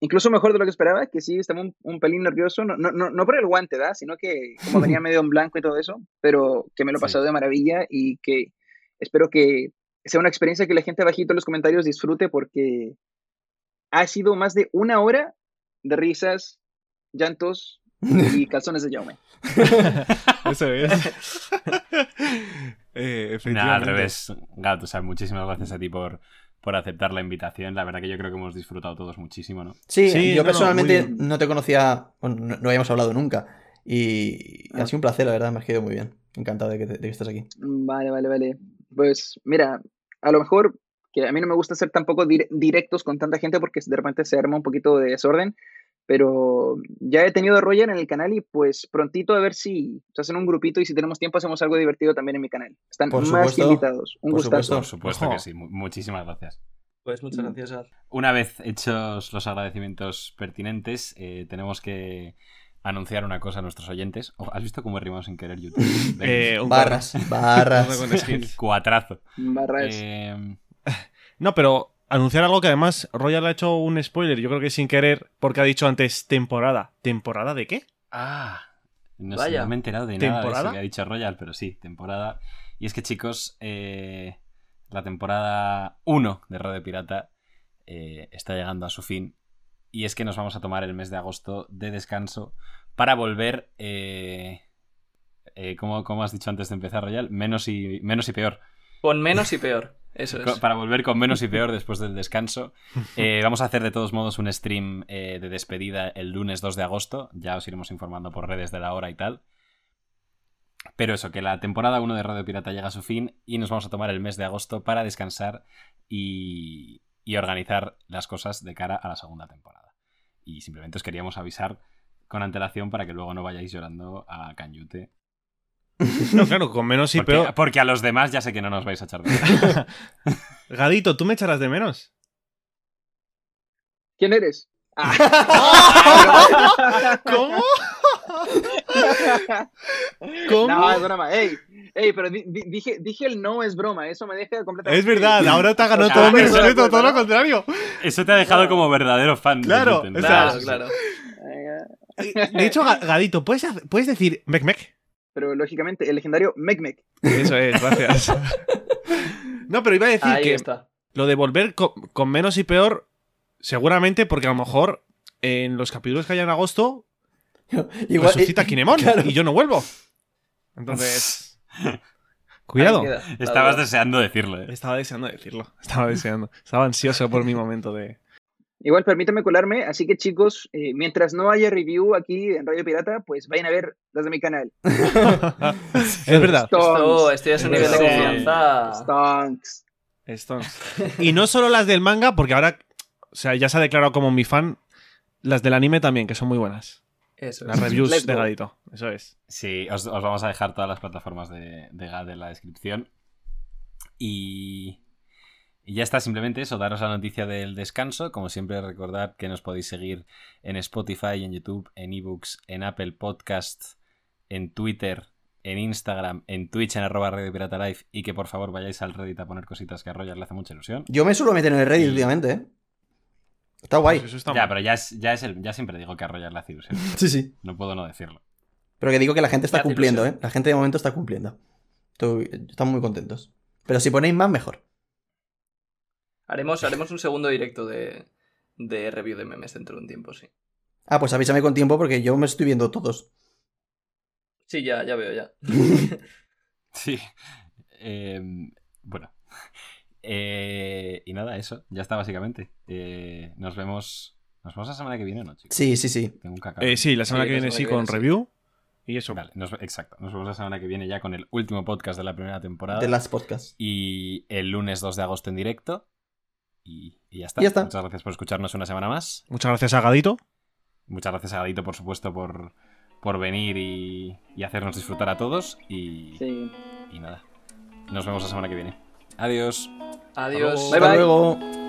incluso mejor de lo que esperaba, que sí, estaba un, un pelín nervioso, no, no, no, no por el guante, ¿verdad? Sino que como venía medio en blanco y todo eso, pero que me lo he Sí. pasado de maravilla y que espero que sea una experiencia que la gente bajito en los comentarios disfrute porque ha sido más de una hora de risas, llantos y calzones de Jaume. Eso es. eh, al revés, Gato. O sea, muchísimas gracias a ti por, por aceptar la invitación. La verdad que yo creo que hemos disfrutado todos muchísimo, ¿no? Sí, Sí, yo no, personalmente no te conocía, bueno, no, no habíamos hablado nunca. Y Ah. ha sido un placer, la verdad, me has quedado muy bien. Encantado de que, de que estés aquí. Vale, vale, vale. Pues mira, a lo mejor que a mí no me gusta ser tampoco dire- directos con tanta gente porque de repente se arma un poquito de desorden, pero ya he tenido a Roger en el canal y pues prontito a ver si se hacen un grupito y si tenemos tiempo hacemos algo divertido también en mi canal. Están Por más que invitados. Un por gustazo. supuesto. Por supuesto Ojo. que sí. Mu- Muchísimas gracias. Pues muchas Mm. gracias, Ad. Una vez hechos los agradecimientos pertinentes, eh, tenemos que anunciar una cosa a nuestros oyentes. Oh, ¿Has visto cómo he rimado sin querer YouTube? Eh, un Barras, barras. Cuatrazo. Barras. Eh, No, pero anunciar algo que además Royal ha hecho un spoiler, yo creo que sin querer, porque ha dicho antes temporada. ¿Temporada de qué? ah, no, sé, no me he enterado de nada de ¿Temporada? eso que ha dicho Royal, pero sí, temporada. Y es que, chicos, eh, la temporada 1 de Radio Pirata eh, está llegando a su fin. Y es que nos vamos a tomar el mes de agosto de descanso para volver. Eh, eh, ¿cómo, cómo has dicho antes de empezar, Royal? Menos y, menos y peor. Con menos y peor. Eso es. Para volver con menos y peor después del descanso. Eh, vamos a hacer de todos modos un stream eh, de despedida el lunes 2 de agosto. Ya os iremos informando por redes de la hora y tal. Pero eso, que la temporada 1 de Radio Pirata llega a su fin y nos vamos a tomar el mes de agosto para descansar y, y organizar las cosas de cara a la segunda temporada. Y simplemente os queríamos avisar con antelación para que luego no vayáis llorando a Canyute. No, claro, con menos y porque, peor. porque a los demás ya sé que no nos vais a echar de menos. Gadito, ¿tú me echarás de menos? ¿Quién eres? Ah. ¿Cómo? ¿Cómo? No, es broma. Ey, ey, pero di- di- dije, dije el no es broma. Eso me deja completamente. Es verdad, ahora te ha ganado todo mi respeto, todo lo contrario. Eso te ha dejado como verdadero fan. de Claro, sea, Claro, claro. Eh, De hecho, Ga- Gadito, ¿puedes, hacer- puedes decir mec mec? Pero lógicamente, el legendario Mecmec. Eso es, gracias. No, pero iba a decir Ahí que está. lo de volver con, con menos y peor, seguramente porque a lo mejor en los capítulos que haya en agosto Igual, resucita Kinemon claro. y yo no vuelvo. Entonces, cuidado. Queda, Estabas deseando decirlo. ¿eh? Estaba deseando decirlo. Estaba deseando. Estaba ansioso por mi momento de. Igual permítame colarme, así que chicos, eh, mientras no haya review aquí en Radio Pirata, pues vayan a ver las de mi canal. es verdad. Esto, Stonks. esto ya es un nivel de Sí. confianza. Stonks. Stones. Y no solo las del manga, porque ahora, o sea, ya se ha declarado como mi fan, las del anime también, que son muy buenas. Eso Las es. reviews Let's de go. Gadito. Eso es. Sí, os, os vamos a dejar todas las plataformas de, de GAD en la descripción. Y, y ya está, simplemente eso, daros la noticia del descanso. Como siempre, recordad que nos podéis seguir en Spotify, en YouTube, en eBooks, en Apple Podcast, en Twitter, en Instagram, en Twitch, en arroba Radio Pirata Live. Y que por favor vayáis al Reddit a poner cositas que a Roger le hace mucha ilusión. Yo me suelo meter en el Reddit Y- últimamente, ¿eh? Está guay. Pues eso está Ya, mal. pero ya, es, ya, es el, ya siempre digo que a Roger le hace ilusión. Sí, sí. No puedo no decirlo. Pero que digo que la gente está cumpliendo, ¿eh? La gente de momento está cumpliendo. Estoy- Estamos muy contentos. Pero si ponéis más, mejor. Haremos, haremos un segundo directo de, de review de memes dentro de un tiempo, sí. Ah, pues avísame con tiempo porque yo me estoy viendo todos. Sí, ya, ya veo, ya. Sí. Eh, bueno. Eh, y nada, eso. Ya está, básicamente. Eh, nos vemos. Nos vemos la semana que viene, ¿no, chicos? Sí, sí, sí. Tengo un cacao. Eh, sí, la semana Sí, que viene semana sí que con viene sí. review. Y eso. Vale, nos- exacto. Nos vemos la semana que viene ya con el último podcast de la primera temporada. De las podcasts. Y el lunes 2 de agosto en directo. Y, y ya está. Ya está. Muchas gracias por escucharnos una semana más. Muchas gracias a Gadito. Muchas gracias a Gadito, por supuesto, por, por venir y, y hacernos disfrutar a todos. Y, Sí. y nada. Nos vemos la semana que viene. Adiós. Adiós. Bye, Hasta luego.